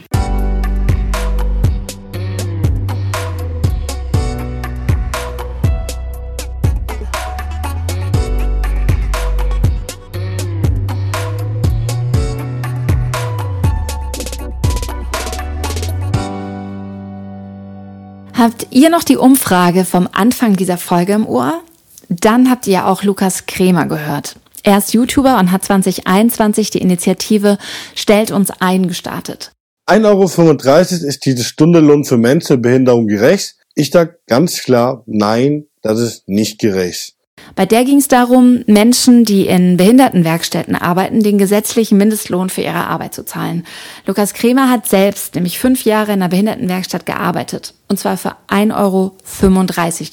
Ihr noch die Umfrage vom Anfang dieser Folge im Ohr? Dann habt ihr ja auch Lukas Kremer gehört. Er ist YouTuber und hat 2021 die Initiative Stellt uns ein gestartet. 1,35 Euro ist diese Stunde Lohn für Menschen mit Behinderung gerecht? Ich sage ganz klar, nein, das ist nicht gerecht. Bei der ging es darum, Menschen, die in Behindertenwerkstätten arbeiten, den gesetzlichen Mindestlohn für ihre Arbeit zu zahlen. Lukas Kremer hat selbst nämlich fünf Jahre in einer Behindertenwerkstatt gearbeitet. Und zwar für 1,35 Euro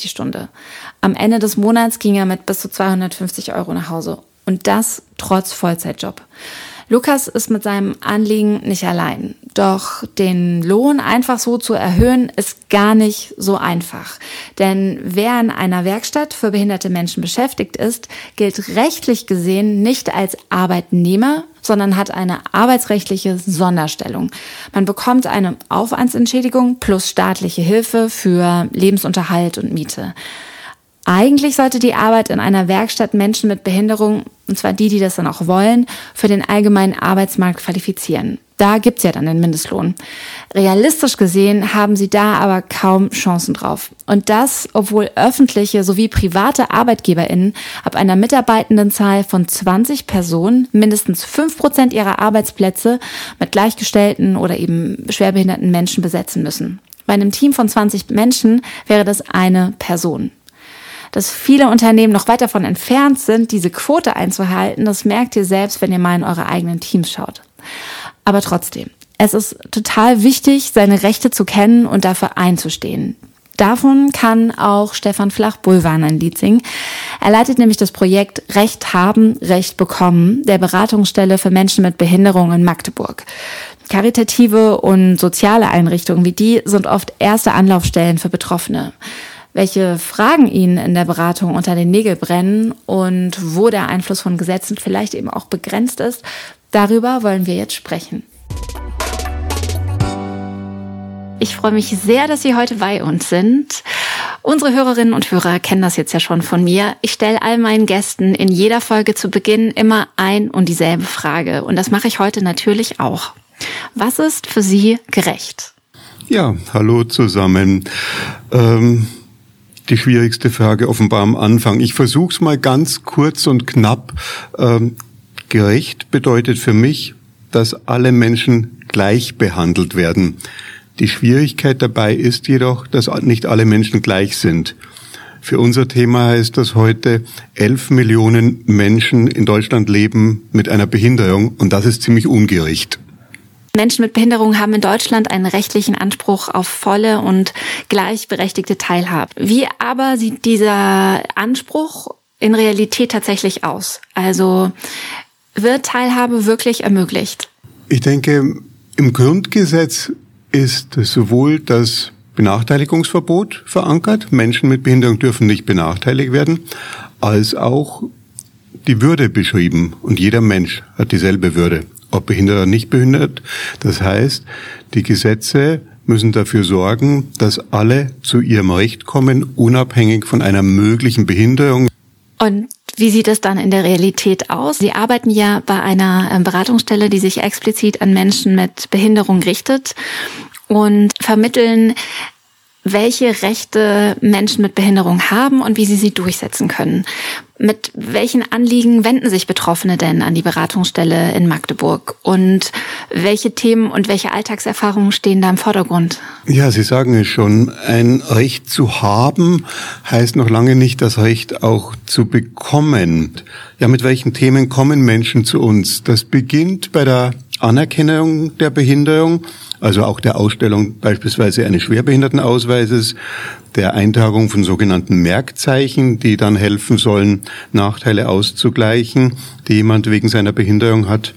die Stunde. Am Ende des Monats ging er mit bis zu 250 Euro nach Hause. Und das trotz Vollzeitjob. Lukas ist mit seinem Anliegen nicht allein. Doch den Lohn einfach so zu erhöhen, ist gar nicht so einfach. Denn wer in einer Werkstatt für behinderte Menschen beschäftigt ist, gilt rechtlich gesehen nicht als Arbeitnehmer, sondern hat eine arbeitsrechtliche Sonderstellung. Man bekommt eine Aufwandsentschädigung plus staatliche Hilfe für Lebensunterhalt und Miete. Eigentlich sollte die Arbeit in einer Werkstatt Menschen mit Behinderung, und zwar die, die das dann auch wollen, für den allgemeinen Arbeitsmarkt qualifizieren. Da gibt's ja dann den Mindestlohn. Realistisch gesehen haben sie da aber kaum Chancen drauf. Und das, obwohl öffentliche sowie private ArbeitgeberInnen ab einer Mitarbeitendenzahl von 20 Personen mindestens 5 Prozent ihrer Arbeitsplätze mit gleichgestellten oder eben schwerbehinderten Menschen besetzen müssen. Bei einem Team von 20 Menschen wäre das eine Person. Dass viele Unternehmen noch weit davon entfernt sind, diese Quote einzuhalten, das merkt ihr selbst, wenn ihr mal in eure eigenen Teams schaut. Aber trotzdem, es ist total wichtig, seine Rechte zu kennen und dafür einzustehen. Davon kann auch Stefan Flach-Bulwan ein Lied singen. Er leitet nämlich das Projekt Recht haben, Recht bekommen der Beratungsstelle für Menschen mit Behinderung in Magdeburg. Karitative und soziale Einrichtungen wie die sind oft erste Anlaufstellen für Betroffene welche Fragen Ihnen in der Beratung unter den Nägel brennen und wo der Einfluss von Gesetzen vielleicht eben auch begrenzt ist. Darüber wollen wir jetzt sprechen. Ich freue mich sehr, dass Sie heute bei uns sind. Unsere Hörerinnen und Hörer kennen das jetzt ja schon von mir. Ich stelle all meinen Gästen in jeder Folge zu Beginn immer ein und dieselbe Frage. Und das mache ich heute natürlich auch. Was ist für Sie gerecht? Ja, hallo zusammen. Ähm die schwierigste Frage offenbar am Anfang. Ich versuche es mal ganz kurz und knapp. Ähm, gerecht bedeutet für mich, dass alle Menschen gleich behandelt werden. Die Schwierigkeit dabei ist jedoch, dass nicht alle Menschen gleich sind. Für unser Thema heißt das heute, elf Millionen Menschen in Deutschland leben mit einer Behinderung und das ist ziemlich ungerecht. Menschen mit Behinderung haben in Deutschland einen rechtlichen Anspruch auf volle und gleichberechtigte Teilhabe. Wie aber sieht dieser Anspruch in Realität tatsächlich aus? Also wird Teilhabe wirklich ermöglicht? Ich denke, im Grundgesetz ist sowohl das Benachteiligungsverbot verankert, Menschen mit Behinderung dürfen nicht benachteiligt werden, als auch die Würde beschrieben und jeder Mensch hat dieselbe Würde ob behindert oder nicht behindert. Das heißt, die Gesetze müssen dafür sorgen, dass alle zu ihrem Recht kommen, unabhängig von einer möglichen Behinderung. Und wie sieht es dann in der Realität aus? Sie arbeiten ja bei einer ähm, Beratungsstelle, die sich explizit an Menschen mit Behinderung richtet und vermitteln welche Rechte Menschen mit Behinderung haben und wie sie sie durchsetzen können. Mit welchen Anliegen wenden sich Betroffene denn an die Beratungsstelle in Magdeburg? Und welche Themen und welche Alltagserfahrungen stehen da im Vordergrund? Ja, Sie sagen es schon. Ein Recht zu haben heißt noch lange nicht das Recht auch zu bekommen. Ja, mit welchen Themen kommen Menschen zu uns? Das beginnt bei der Anerkennung der Behinderung also auch der Ausstellung beispielsweise eines Schwerbehindertenausweises, der Eintragung von sogenannten Merkzeichen, die dann helfen sollen, Nachteile auszugleichen, die jemand wegen seiner Behinderung hat.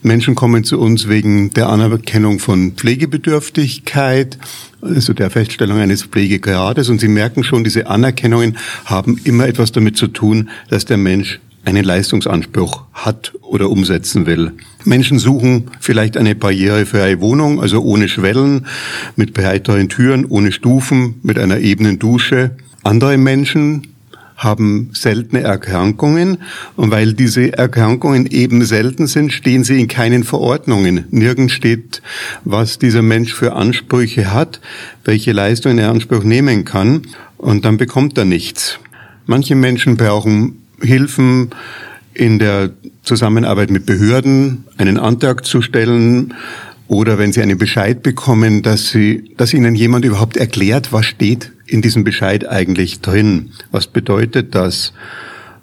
Menschen kommen zu uns wegen der Anerkennung von Pflegebedürftigkeit, also der Feststellung eines Pflegegrades. Und Sie merken schon, diese Anerkennungen haben immer etwas damit zu tun, dass der Mensch einen Leistungsanspruch hat oder umsetzen will. Menschen suchen vielleicht eine barrierefreie Wohnung, also ohne Schwellen, mit breiteren Türen, ohne Stufen, mit einer ebenen Dusche. Andere Menschen haben seltene Erkrankungen und weil diese Erkrankungen eben selten sind, stehen sie in keinen Verordnungen. Nirgends steht, was dieser Mensch für Ansprüche hat, welche Leistungen er Anspruch nehmen kann und dann bekommt er nichts. Manche Menschen brauchen Hilfen in der Zusammenarbeit mit Behörden, einen Antrag zu stellen oder wenn Sie einen Bescheid bekommen, dass Sie, dass Ihnen jemand überhaupt erklärt, was steht in diesem Bescheid eigentlich drin. Was bedeutet das?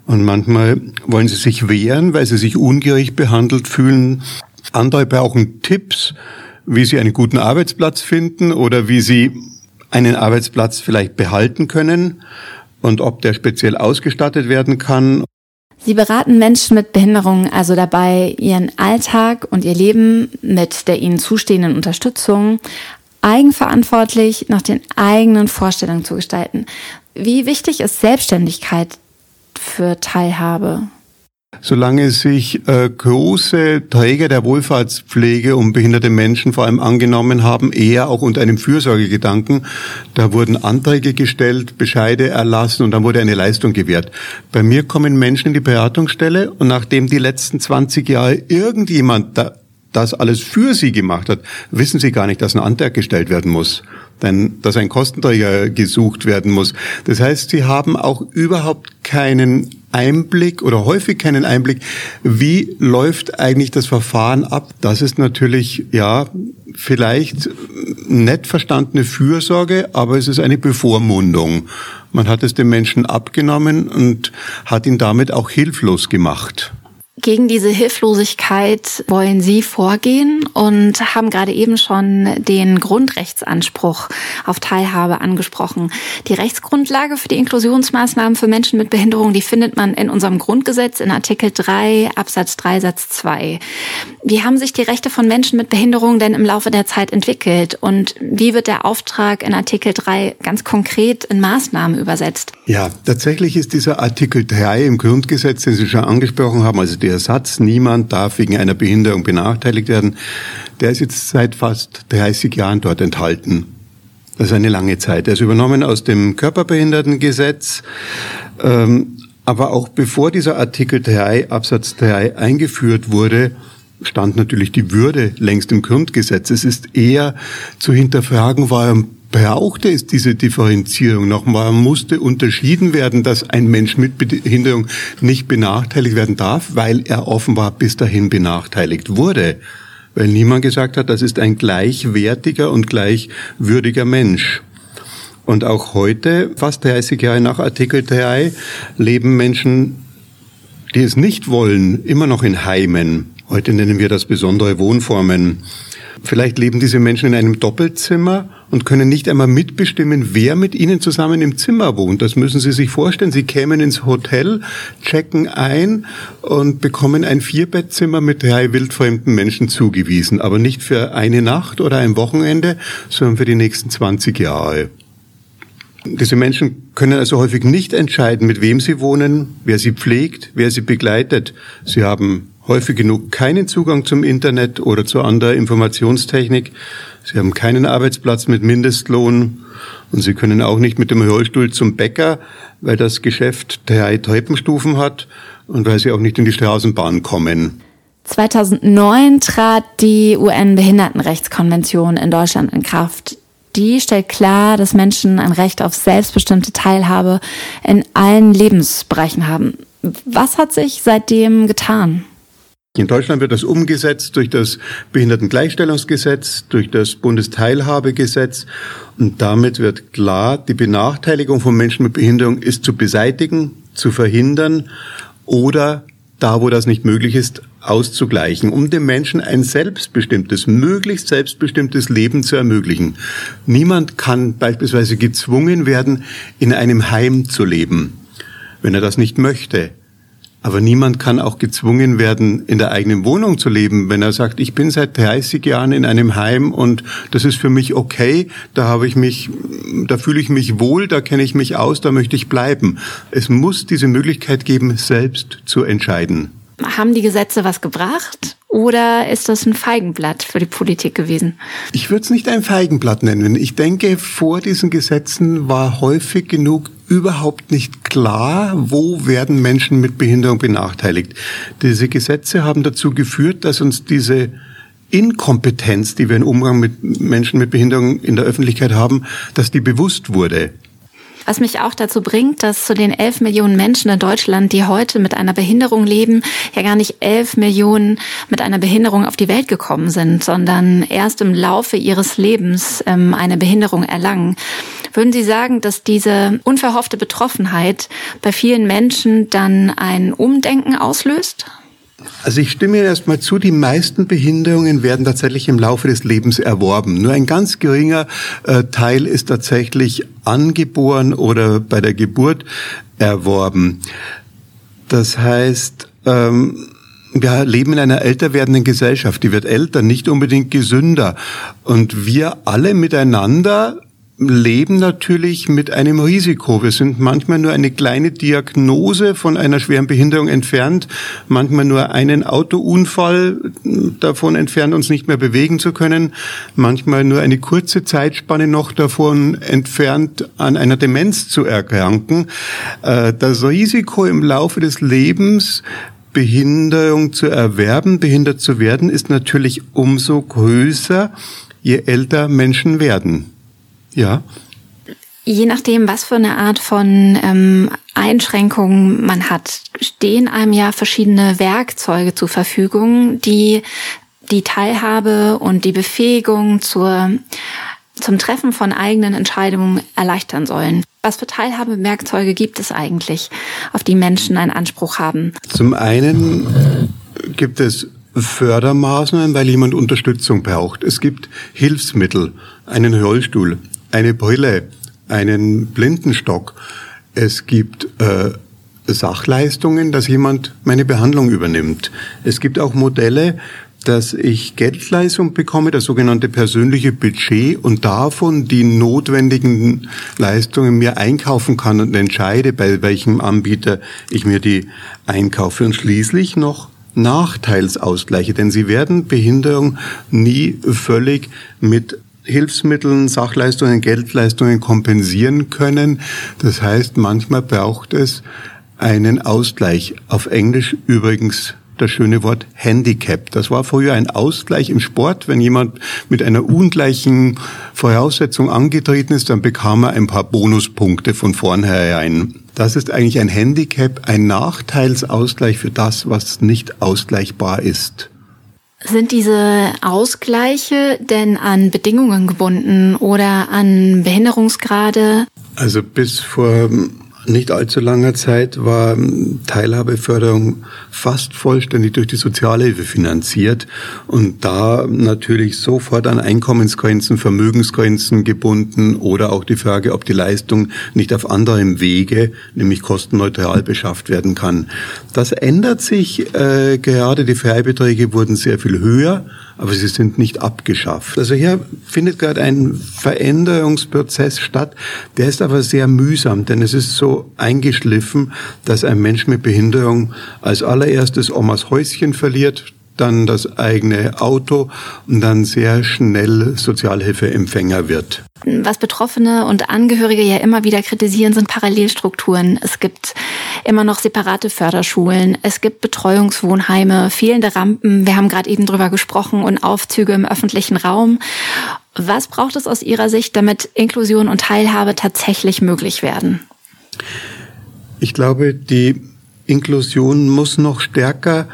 Und manchmal wollen Sie sich wehren, weil Sie sich ungerecht behandelt fühlen. Andere brauchen Tipps, wie Sie einen guten Arbeitsplatz finden oder wie Sie einen Arbeitsplatz vielleicht behalten können und ob der speziell ausgestattet werden kann. Sie beraten Menschen mit Behinderungen also dabei, ihren Alltag und ihr Leben mit der ihnen zustehenden Unterstützung eigenverantwortlich nach den eigenen Vorstellungen zu gestalten. Wie wichtig ist Selbstständigkeit für Teilhabe? Solange sich äh, große Träger der Wohlfahrtspflege um behinderte Menschen vor allem angenommen haben, eher auch unter einem Fürsorgegedanken, da wurden Anträge gestellt, Bescheide erlassen und dann wurde eine Leistung gewährt. Bei mir kommen Menschen in die Beratungsstelle und nachdem die letzten 20 Jahre irgendjemand da das alles für sie gemacht hat, wissen sie gar nicht, dass ein Antrag gestellt werden muss denn dass ein Kostenträger gesucht werden muss. Das heißt, sie haben auch überhaupt keinen Einblick oder häufig keinen Einblick, wie läuft eigentlich das Verfahren ab. Das ist natürlich, ja, vielleicht nett verstandene Fürsorge, aber es ist eine Bevormundung. Man hat es dem Menschen abgenommen und hat ihn damit auch hilflos gemacht. Gegen diese Hilflosigkeit wollen Sie vorgehen und haben gerade eben schon den Grundrechtsanspruch auf Teilhabe angesprochen. Die Rechtsgrundlage für die Inklusionsmaßnahmen für Menschen mit Behinderung, die findet man in unserem Grundgesetz in Artikel 3 Absatz 3 Satz 2. Wie haben sich die Rechte von Menschen mit Behinderung denn im Laufe der Zeit entwickelt und wie wird der Auftrag in Artikel 3 ganz konkret in Maßnahmen übersetzt? Ja, tatsächlich ist dieser Artikel 3 im Grundgesetz, den Sie schon angesprochen haben, also der Satz, niemand darf wegen einer Behinderung benachteiligt werden, der ist jetzt seit fast 30 Jahren dort enthalten. Das ist eine lange Zeit. Er ist übernommen aus dem Körperbehindertengesetz. Ähm, aber auch bevor dieser Artikel 3 Absatz 3 eingeführt wurde, stand natürlich die Würde längst im Grundgesetz. Es ist eher zu hinterfragen, warum brauchte es diese Differenzierung noch. Man musste unterschieden werden, dass ein Mensch mit Behinderung nicht benachteiligt werden darf, weil er offenbar bis dahin benachteiligt wurde. Weil niemand gesagt hat, das ist ein gleichwertiger und gleichwürdiger Mensch. Und auch heute, fast 30 Jahre nach Artikel 3, leben Menschen, die es nicht wollen, immer noch in Heimen. Heute nennen wir das besondere Wohnformen. Vielleicht leben diese Menschen in einem Doppelzimmer und können nicht einmal mitbestimmen, wer mit ihnen zusammen im Zimmer wohnt. Das müssen Sie sich vorstellen. Sie kämen ins Hotel, checken ein und bekommen ein Vierbettzimmer mit drei wildfremden Menschen zugewiesen. Aber nicht für eine Nacht oder ein Wochenende, sondern für die nächsten 20 Jahre. Diese Menschen können also häufig nicht entscheiden, mit wem sie wohnen, wer sie pflegt, wer sie begleitet. Sie haben häufig genug keinen Zugang zum Internet oder zu anderer Informationstechnik. Sie haben keinen Arbeitsplatz mit Mindestlohn und Sie können auch nicht mit dem Rollstuhl zum Bäcker, weil das Geschäft drei Treppenstufen hat und weil Sie auch nicht in die Straßenbahn kommen. 2009 trat die UN-Behindertenrechtskonvention in Deutschland in Kraft. Die stellt klar, dass Menschen ein Recht auf selbstbestimmte Teilhabe in allen Lebensbereichen haben. Was hat sich seitdem getan? In Deutschland wird das umgesetzt durch das Behindertengleichstellungsgesetz, durch das Bundesteilhabegesetz und damit wird klar, die Benachteiligung von Menschen mit Behinderung ist zu beseitigen, zu verhindern oder da, wo das nicht möglich ist, auszugleichen, um dem Menschen ein selbstbestimmtes, möglichst selbstbestimmtes Leben zu ermöglichen. Niemand kann beispielsweise gezwungen werden, in einem Heim zu leben, wenn er das nicht möchte. Aber niemand kann auch gezwungen werden, in der eigenen Wohnung zu leben, wenn er sagt, ich bin seit 30 Jahren in einem Heim und das ist für mich okay, da habe ich mich, da fühle ich mich wohl, da kenne ich mich aus, da möchte ich bleiben. Es muss diese Möglichkeit geben, selbst zu entscheiden. Haben die Gesetze was gebracht oder ist das ein Feigenblatt für die Politik gewesen? Ich würde es nicht ein Feigenblatt nennen. Ich denke, vor diesen Gesetzen war häufig genug überhaupt nicht klar, wo werden Menschen mit Behinderung benachteiligt. Diese Gesetze haben dazu geführt, dass uns diese Inkompetenz, die wir im Umgang mit Menschen mit Behinderung in der Öffentlichkeit haben, dass die bewusst wurde. Was mich auch dazu bringt, dass zu den elf Millionen Menschen in Deutschland, die heute mit einer Behinderung leben, ja gar nicht elf Millionen mit einer Behinderung auf die Welt gekommen sind, sondern erst im Laufe ihres Lebens ähm, eine Behinderung erlangen. Würden Sie sagen, dass diese unverhoffte Betroffenheit bei vielen Menschen dann ein Umdenken auslöst? Also ich stimme erstmal zu, die meisten Behinderungen werden tatsächlich im Laufe des Lebens erworben. Nur ein ganz geringer äh, Teil ist tatsächlich angeboren oder bei der Geburt erworben. Das heißt, ähm, wir leben in einer älter werdenden Gesellschaft. Die wird älter, nicht unbedingt gesünder. Und wir alle miteinander leben natürlich mit einem Risiko. Wir sind manchmal nur eine kleine Diagnose von einer schweren Behinderung entfernt, manchmal nur einen Autounfall davon entfernt, uns nicht mehr bewegen zu können, manchmal nur eine kurze Zeitspanne noch davon entfernt, an einer Demenz zu erkranken. Äh, das Risiko im Laufe des Lebens Behinderung zu erwerben, behindert zu werden, ist natürlich umso größer, je älter Menschen werden. Ja. Je nachdem, was für eine Art von ähm, Einschränkungen man hat, stehen einem ja verschiedene Werkzeuge zur Verfügung, die die Teilhabe und die Befähigung zur, zum Treffen von eigenen Entscheidungen erleichtern sollen. Was für Teilhabewerkzeuge gibt es eigentlich, auf die Menschen einen Anspruch haben? Zum einen gibt es Fördermaßnahmen, weil jemand Unterstützung braucht. Es gibt Hilfsmittel, einen Rollstuhl, eine Brille, einen Blindenstock. Es gibt äh, Sachleistungen, dass jemand meine Behandlung übernimmt. Es gibt auch Modelle, dass ich Geldleistung bekomme, das sogenannte persönliche Budget und davon die notwendigen Leistungen mir einkaufen kann und entscheide, bei welchem Anbieter ich mir die einkaufe. Und schließlich noch Nachteilsausgleiche, denn sie werden Behinderung nie völlig mit Hilfsmitteln, Sachleistungen, Geldleistungen kompensieren können. Das heißt, manchmal braucht es einen Ausgleich. Auf Englisch übrigens das schöne Wort Handicap. Das war früher ein Ausgleich im Sport. Wenn jemand mit einer ungleichen Voraussetzung angetreten ist, dann bekam er ein paar Bonuspunkte von vornherein. Das ist eigentlich ein Handicap, ein Nachteilsausgleich für das, was nicht ausgleichbar ist. Sind diese Ausgleiche denn an Bedingungen gebunden oder an Behinderungsgrade? Also bis vor nicht allzu langer Zeit war Teilhabeförderung fast vollständig durch die Sozialhilfe finanziert und da natürlich sofort an Einkommensgrenzen, Vermögensgrenzen gebunden oder auch die Frage, ob die Leistung nicht auf anderem Wege, nämlich kostenneutral beschafft werden kann. Das ändert sich äh, gerade, die Freibeträge wurden sehr viel höher aber sie sind nicht abgeschafft. Also hier findet gerade ein Veränderungsprozess statt, der ist aber sehr mühsam, denn es ist so eingeschliffen, dass ein Mensch mit Behinderung als allererstes Omas Häuschen verliert, dann das eigene Auto und dann sehr schnell Sozialhilfeempfänger wird. Was Betroffene und Angehörige ja immer wieder kritisieren, sind Parallelstrukturen. Es gibt immer noch separate Förderschulen, es gibt Betreuungswohnheime, fehlende Rampen, wir haben gerade eben drüber gesprochen, und Aufzüge im öffentlichen Raum. Was braucht es aus Ihrer Sicht, damit Inklusion und Teilhabe tatsächlich möglich werden? Ich glaube, die Inklusion muss noch stärker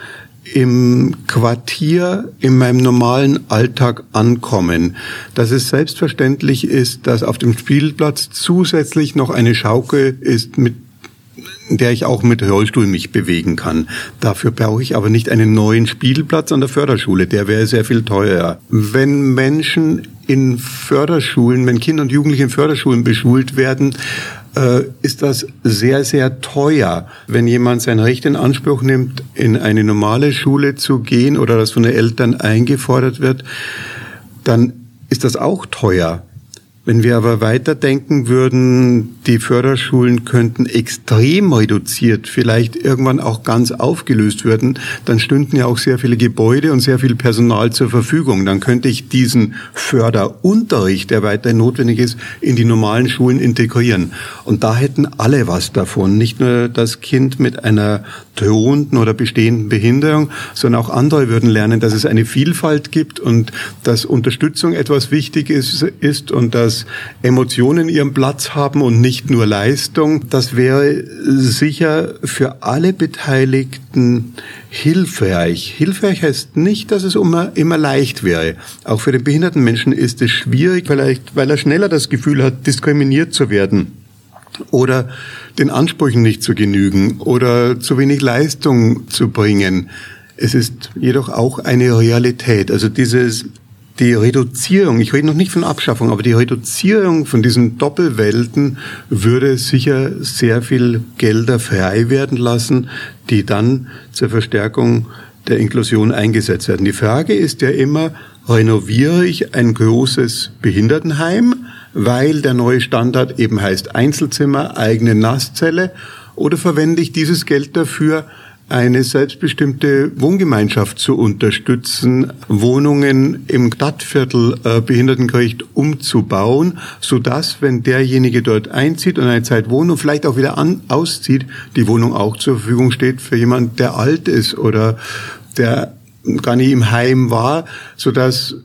im Quartier, in meinem normalen Alltag ankommen. Dass es selbstverständlich ist, dass auf dem Spielplatz zusätzlich noch eine Schaukel ist, mit der ich auch mit Rollstuhl mich bewegen kann. Dafür brauche ich aber nicht einen neuen Spielplatz an der Förderschule. Der wäre sehr viel teurer. Wenn Menschen in Förderschulen, wenn Kinder und Jugendliche in Förderschulen beschult werden, ist das sehr, sehr teuer. Wenn jemand sein Recht in Anspruch nimmt, in eine normale Schule zu gehen oder das von den Eltern eingefordert wird, dann ist das auch teuer. Wenn wir aber weiterdenken würden, die Förderschulen könnten extrem reduziert, vielleicht irgendwann auch ganz aufgelöst werden, dann stünden ja auch sehr viele Gebäude und sehr viel Personal zur Verfügung. Dann könnte ich diesen Förderunterricht, der weiterhin notwendig ist, in die normalen Schulen integrieren. Und da hätten alle was davon. Nicht nur das Kind mit einer drohenden oder bestehenden Behinderung, sondern auch andere würden lernen, dass es eine Vielfalt gibt und dass Unterstützung etwas wichtig ist, ist und dass Emotionen ihren Platz haben und nicht nur Leistung. Das wäre sicher für alle Beteiligten hilfreich. Hilfreich heißt nicht, dass es immer, immer leicht wäre. Auch für den behinderten Menschen ist es schwierig, vielleicht, weil er schneller das Gefühl hat, diskriminiert zu werden oder den Ansprüchen nicht zu genügen oder zu wenig Leistung zu bringen. Es ist jedoch auch eine Realität. Also dieses, die Reduzierung, ich rede noch nicht von Abschaffung, aber die Reduzierung von diesen Doppelwelten würde sicher sehr viel Gelder frei werden lassen, die dann zur Verstärkung der Inklusion eingesetzt werden. Die Frage ist ja immer, renoviere ich ein großes Behindertenheim, weil der neue Standard eben heißt Einzelzimmer, eigene Nasszelle, oder verwende ich dieses Geld dafür, eine selbstbestimmte Wohngemeinschaft zu unterstützen, Wohnungen im Stadtviertel äh, behindertengerecht umzubauen, so dass, wenn derjenige dort einzieht und eine Zeit wohnt und vielleicht auch wieder an, auszieht, die Wohnung auch zur Verfügung steht für jemand, der alt ist oder der gar nicht im Heim war, so dass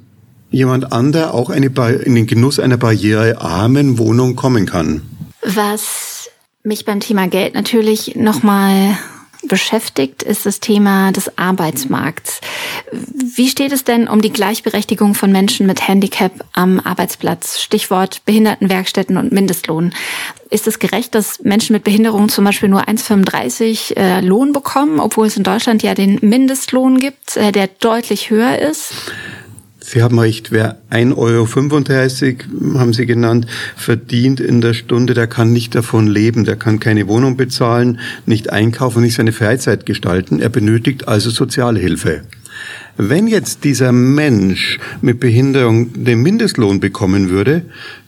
jemand anderer auch eine, in den Genuss einer barrierearmen Wohnung kommen kann. Was mich beim Thema Geld natürlich nochmal beschäftigt, ist das Thema des Arbeitsmarkts. Wie steht es denn um die Gleichberechtigung von Menschen mit Handicap am Arbeitsplatz? Stichwort Behindertenwerkstätten und Mindestlohn. Ist es gerecht, dass Menschen mit Behinderung zum Beispiel nur 1,35 äh, Lohn bekommen, obwohl es in Deutschland ja den Mindestlohn gibt, äh, der deutlich höher ist? Sie haben recht, wer 1,35 Euro, haben Sie genannt, verdient in der Stunde, der kann nicht davon leben, der kann keine Wohnung bezahlen, nicht einkaufen, nicht seine Freizeit gestalten. Er benötigt also Sozialhilfe. Wenn jetzt dieser Mensch mit Behinderung den Mindestlohn bekommen würde,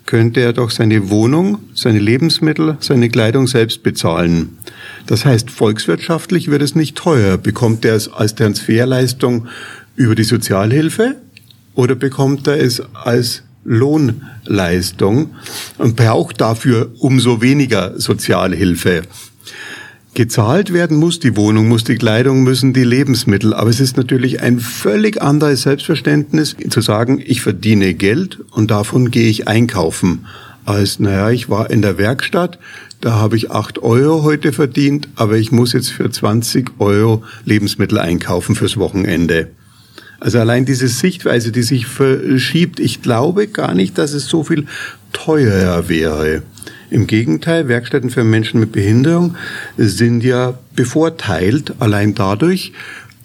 könnte er doch seine Wohnung, seine Lebensmittel, seine Kleidung selbst bezahlen. Das heißt, volkswirtschaftlich wird es nicht teuer. Bekommt er es als Transferleistung über die Sozialhilfe? Oder bekommt er es als Lohnleistung und braucht dafür umso weniger Sozialhilfe. Gezahlt werden muss die Wohnung, muss die Kleidung, müssen die Lebensmittel. Aber es ist natürlich ein völlig anderes Selbstverständnis zu sagen, ich verdiene Geld und davon gehe ich einkaufen. Als, naja, ich war in der Werkstatt, da habe ich acht Euro heute verdient, aber ich muss jetzt für 20 Euro Lebensmittel einkaufen fürs Wochenende. Also allein diese Sichtweise, die sich verschiebt, ich glaube gar nicht, dass es so viel teurer wäre. Im Gegenteil, Werkstätten für Menschen mit Behinderung sind ja bevorteilt, allein dadurch,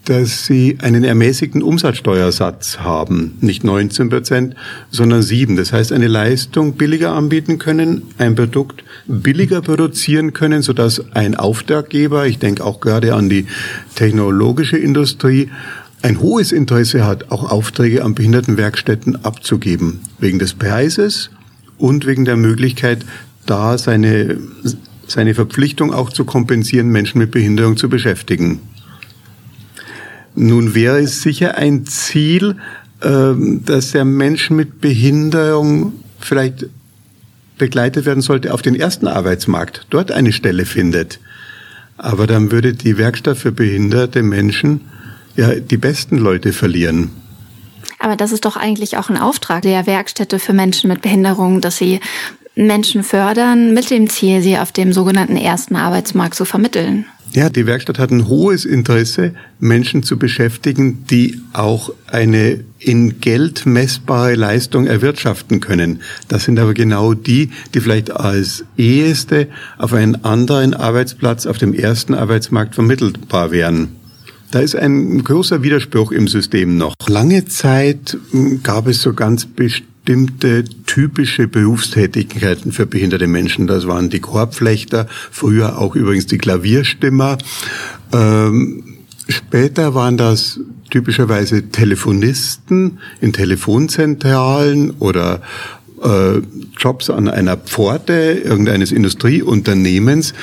dass sie einen ermäßigten Umsatzsteuersatz haben. Nicht 19 Prozent, sondern sieben. Das heißt, eine Leistung billiger anbieten können, ein Produkt billiger produzieren können, sodass ein Auftraggeber, ich denke auch gerade an die technologische Industrie, ein hohes Interesse hat, auch Aufträge an Behindertenwerkstätten abzugeben. Wegen des Preises und wegen der Möglichkeit, da seine, seine Verpflichtung auch zu kompensieren, Menschen mit Behinderung zu beschäftigen. Nun wäre es sicher ein Ziel, ähm, dass der Mensch mit Behinderung vielleicht begleitet werden sollte auf den ersten Arbeitsmarkt, dort eine Stelle findet. Aber dann würde die Werkstatt für behinderte Menschen ja die besten Leute verlieren. Aber das ist doch eigentlich auch ein Auftrag der Werkstätte für Menschen mit Behinderung, dass sie Menschen fördern mit dem Ziel, sie auf dem sogenannten ersten Arbeitsmarkt zu vermitteln. Ja, die Werkstatt hat ein hohes Interesse, Menschen zu beschäftigen, die auch eine in Geld messbare Leistung erwirtschaften können. Das sind aber genau die, die vielleicht als eheste auf einen anderen Arbeitsplatz auf dem ersten Arbeitsmarkt vermittelbar wären. Da ist ein großer Widerspruch im System noch. Lange Zeit hm, gab es so ganz bestimmte typische Berufstätigkeiten für behinderte Menschen. Das waren die Korbflechter, früher auch übrigens die Klavierstimmer. Ähm, später waren das typischerweise Telefonisten in Telefonzentralen oder äh, Jobs an einer Pforte irgendeines Industrieunternehmens.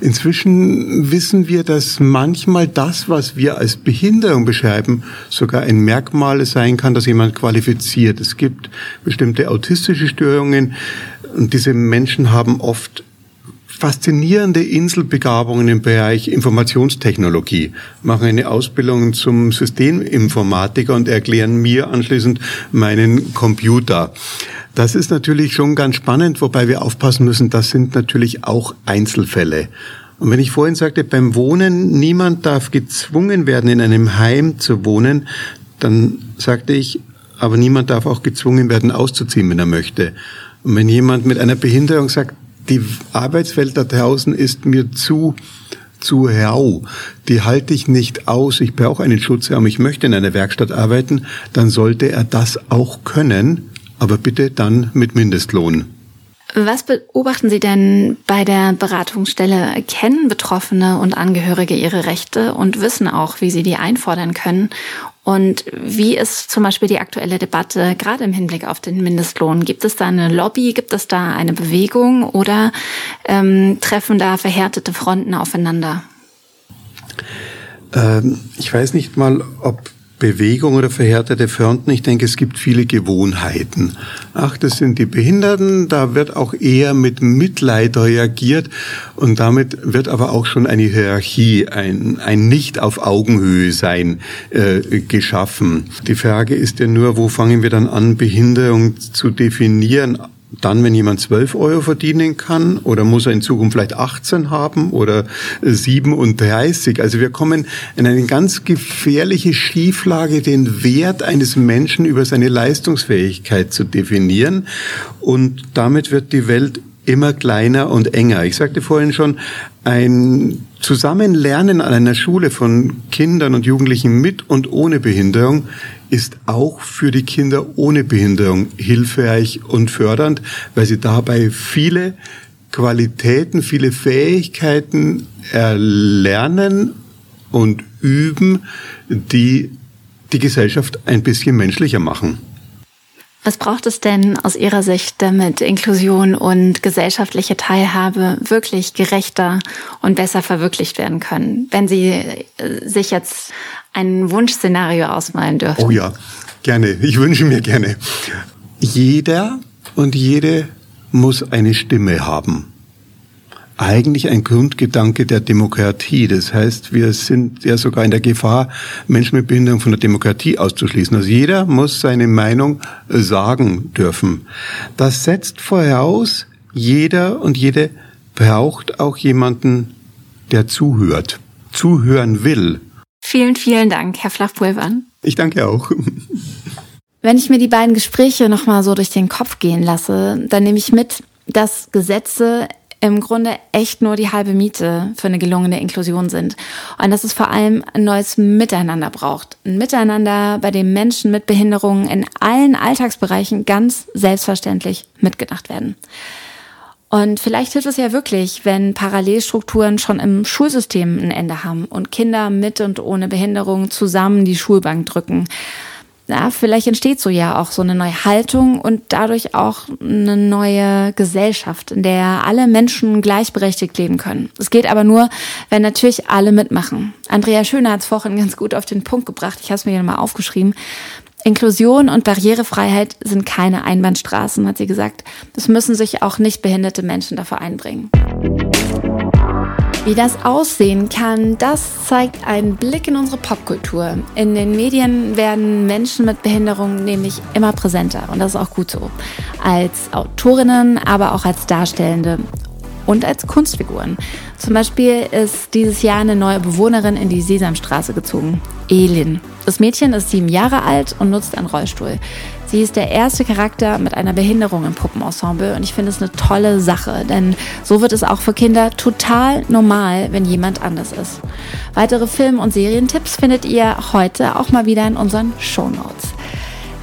Inzwischen wissen wir, dass manchmal das, was wir als Behinderung beschreiben, sogar ein Merkmal sein kann, dass jemand qualifiziert. Es gibt bestimmte autistische Störungen und diese Menschen haben oft faszinierende Inselbegabungen im Bereich Informationstechnologie, machen eine Ausbildung zum Systeminformatiker und erklären mir anschließend meinen Computer. Das ist natürlich schon ganz spannend, wobei wir aufpassen müssen, das sind natürlich auch Einzelfälle. Und wenn ich vorhin sagte, beim Wohnen, niemand darf gezwungen werden, in einem Heim zu wohnen, dann sagte ich, aber niemand darf auch gezwungen werden, auszuziehen, wenn er möchte. Und wenn jemand mit einer Behinderung sagt, die Arbeitswelt da draußen ist mir zu zu rau, die halte ich nicht aus, ich brauche einen Schutzraum, ich möchte in einer Werkstatt arbeiten, dann sollte er das auch können aber bitte dann mit Mindestlohn. Was beobachten Sie denn bei der Beratungsstelle? Kennen Betroffene und Angehörige ihre Rechte und wissen auch, wie sie die einfordern können? Und wie ist zum Beispiel die aktuelle Debatte gerade im Hinblick auf den Mindestlohn? Gibt es da eine Lobby? Gibt es da eine Bewegung oder ähm, treffen da verhärtete Fronten aufeinander? Ähm, ich weiß nicht mal, ob Bewegung oder verhärtete Fronten. Ich denke, es gibt viele Gewohnheiten. Ach, das sind die Behinderten, da wird auch eher mit Mitleid reagiert und damit wird aber auch schon eine Hierarchie, ein, ein Nicht auf Augenhöhe sein äh, geschaffen. Die Frage ist ja nur, wo fangen wir dann an, Behinderung zu definieren? Dann, wenn jemand 12 Euro verdienen kann, oder muss er in Zukunft vielleicht 18 haben oder 37? Also wir kommen in eine ganz gefährliche Schieflage, den Wert eines Menschen über seine Leistungsfähigkeit zu definieren. Und damit wird die Welt immer kleiner und enger. Ich sagte vorhin schon, ein Zusammenlernen an einer Schule von Kindern und Jugendlichen mit und ohne Behinderung ist auch für die Kinder ohne Behinderung hilfreich und fördernd, weil sie dabei viele Qualitäten, viele Fähigkeiten erlernen und üben, die die Gesellschaft ein bisschen menschlicher machen. Was braucht es denn aus Ihrer Sicht, damit Inklusion und gesellschaftliche Teilhabe wirklich gerechter und besser verwirklicht werden können? Wenn Sie äh, sich jetzt ein Wunschszenario ausmalen dürfen. Oh ja, gerne. Ich wünsche mir gerne. Jeder und jede muss eine Stimme haben eigentlich ein Grundgedanke der Demokratie. Das heißt, wir sind ja sogar in der Gefahr, Menschen mit Behinderung von der Demokratie auszuschließen. Also jeder muss seine Meinung sagen dürfen. Das setzt voraus, jeder und jede braucht auch jemanden, der zuhört, zuhören will. Vielen, vielen Dank, Herr Flachpulvern. Ich danke auch. Wenn ich mir die beiden Gespräche nochmal so durch den Kopf gehen lasse, dann nehme ich mit, dass Gesetze im Grunde echt nur die halbe Miete für eine gelungene Inklusion sind. Und dass es vor allem ein neues Miteinander braucht. Ein Miteinander, bei dem Menschen mit Behinderungen in allen Alltagsbereichen ganz selbstverständlich mitgedacht werden. Und vielleicht hilft es ja wirklich, wenn Parallelstrukturen schon im Schulsystem ein Ende haben und Kinder mit und ohne Behinderung zusammen die Schulbank drücken. Na, vielleicht entsteht so ja auch so eine neue Haltung und dadurch auch eine neue Gesellschaft, in der alle Menschen gleichberechtigt leben können. Es geht aber nur, wenn natürlich alle mitmachen. Andrea Schöner hat es vorhin ganz gut auf den Punkt gebracht. Ich habe es mir hier mal aufgeschrieben. Inklusion und Barrierefreiheit sind keine Einbahnstraßen, hat sie gesagt. Es müssen sich auch nicht behinderte Menschen dafür einbringen. Wie das aussehen kann, das zeigt ein Blick in unsere Popkultur. In den Medien werden Menschen mit Behinderung nämlich immer präsenter und das ist auch gut so. Als Autorinnen, aber auch als Darstellende und als Kunstfiguren. Zum Beispiel ist dieses Jahr eine neue Bewohnerin in die Sesamstraße gezogen, Elin. Das Mädchen ist sieben Jahre alt und nutzt einen Rollstuhl. Sie ist der erste Charakter mit einer Behinderung im Puppenensemble und ich finde es eine tolle Sache, denn so wird es auch für Kinder total normal, wenn jemand anders ist. Weitere Film- und Serientipps findet ihr heute auch mal wieder in unseren Show Notes.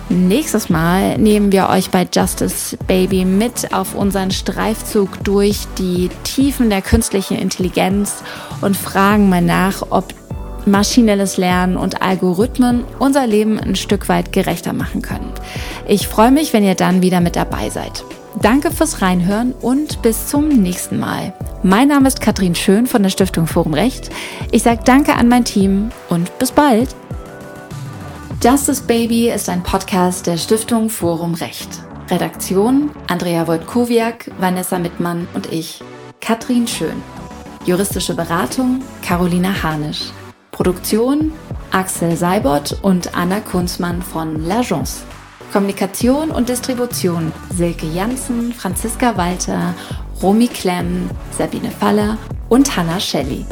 Nächstes Mal nehmen wir euch bei Justice Baby mit auf unseren Streifzug durch die Tiefen der künstlichen Intelligenz und fragen mal nach, ob maschinelles Lernen und Algorithmen unser Leben ein Stück weit gerechter machen können. Ich freue mich, wenn ihr dann wieder mit dabei seid. Danke fürs Reinhören und bis zum nächsten Mal. Mein Name ist Katrin Schön von der Stiftung Forum Recht. Ich sage Danke an mein Team und bis bald. Justice Baby ist ein Podcast der Stiftung Forum Recht. Redaktion Andrea Wojtkowiak, Vanessa Mittmann und ich, Katrin Schön. Juristische Beratung Carolina Harnisch. Produktion Axel Seibert und Anna Kunzmann von L'Agence. Kommunikation und Distribution Silke Janssen, Franziska Walter, Romy Klemm, Sabine Faller und Hannah Shelley.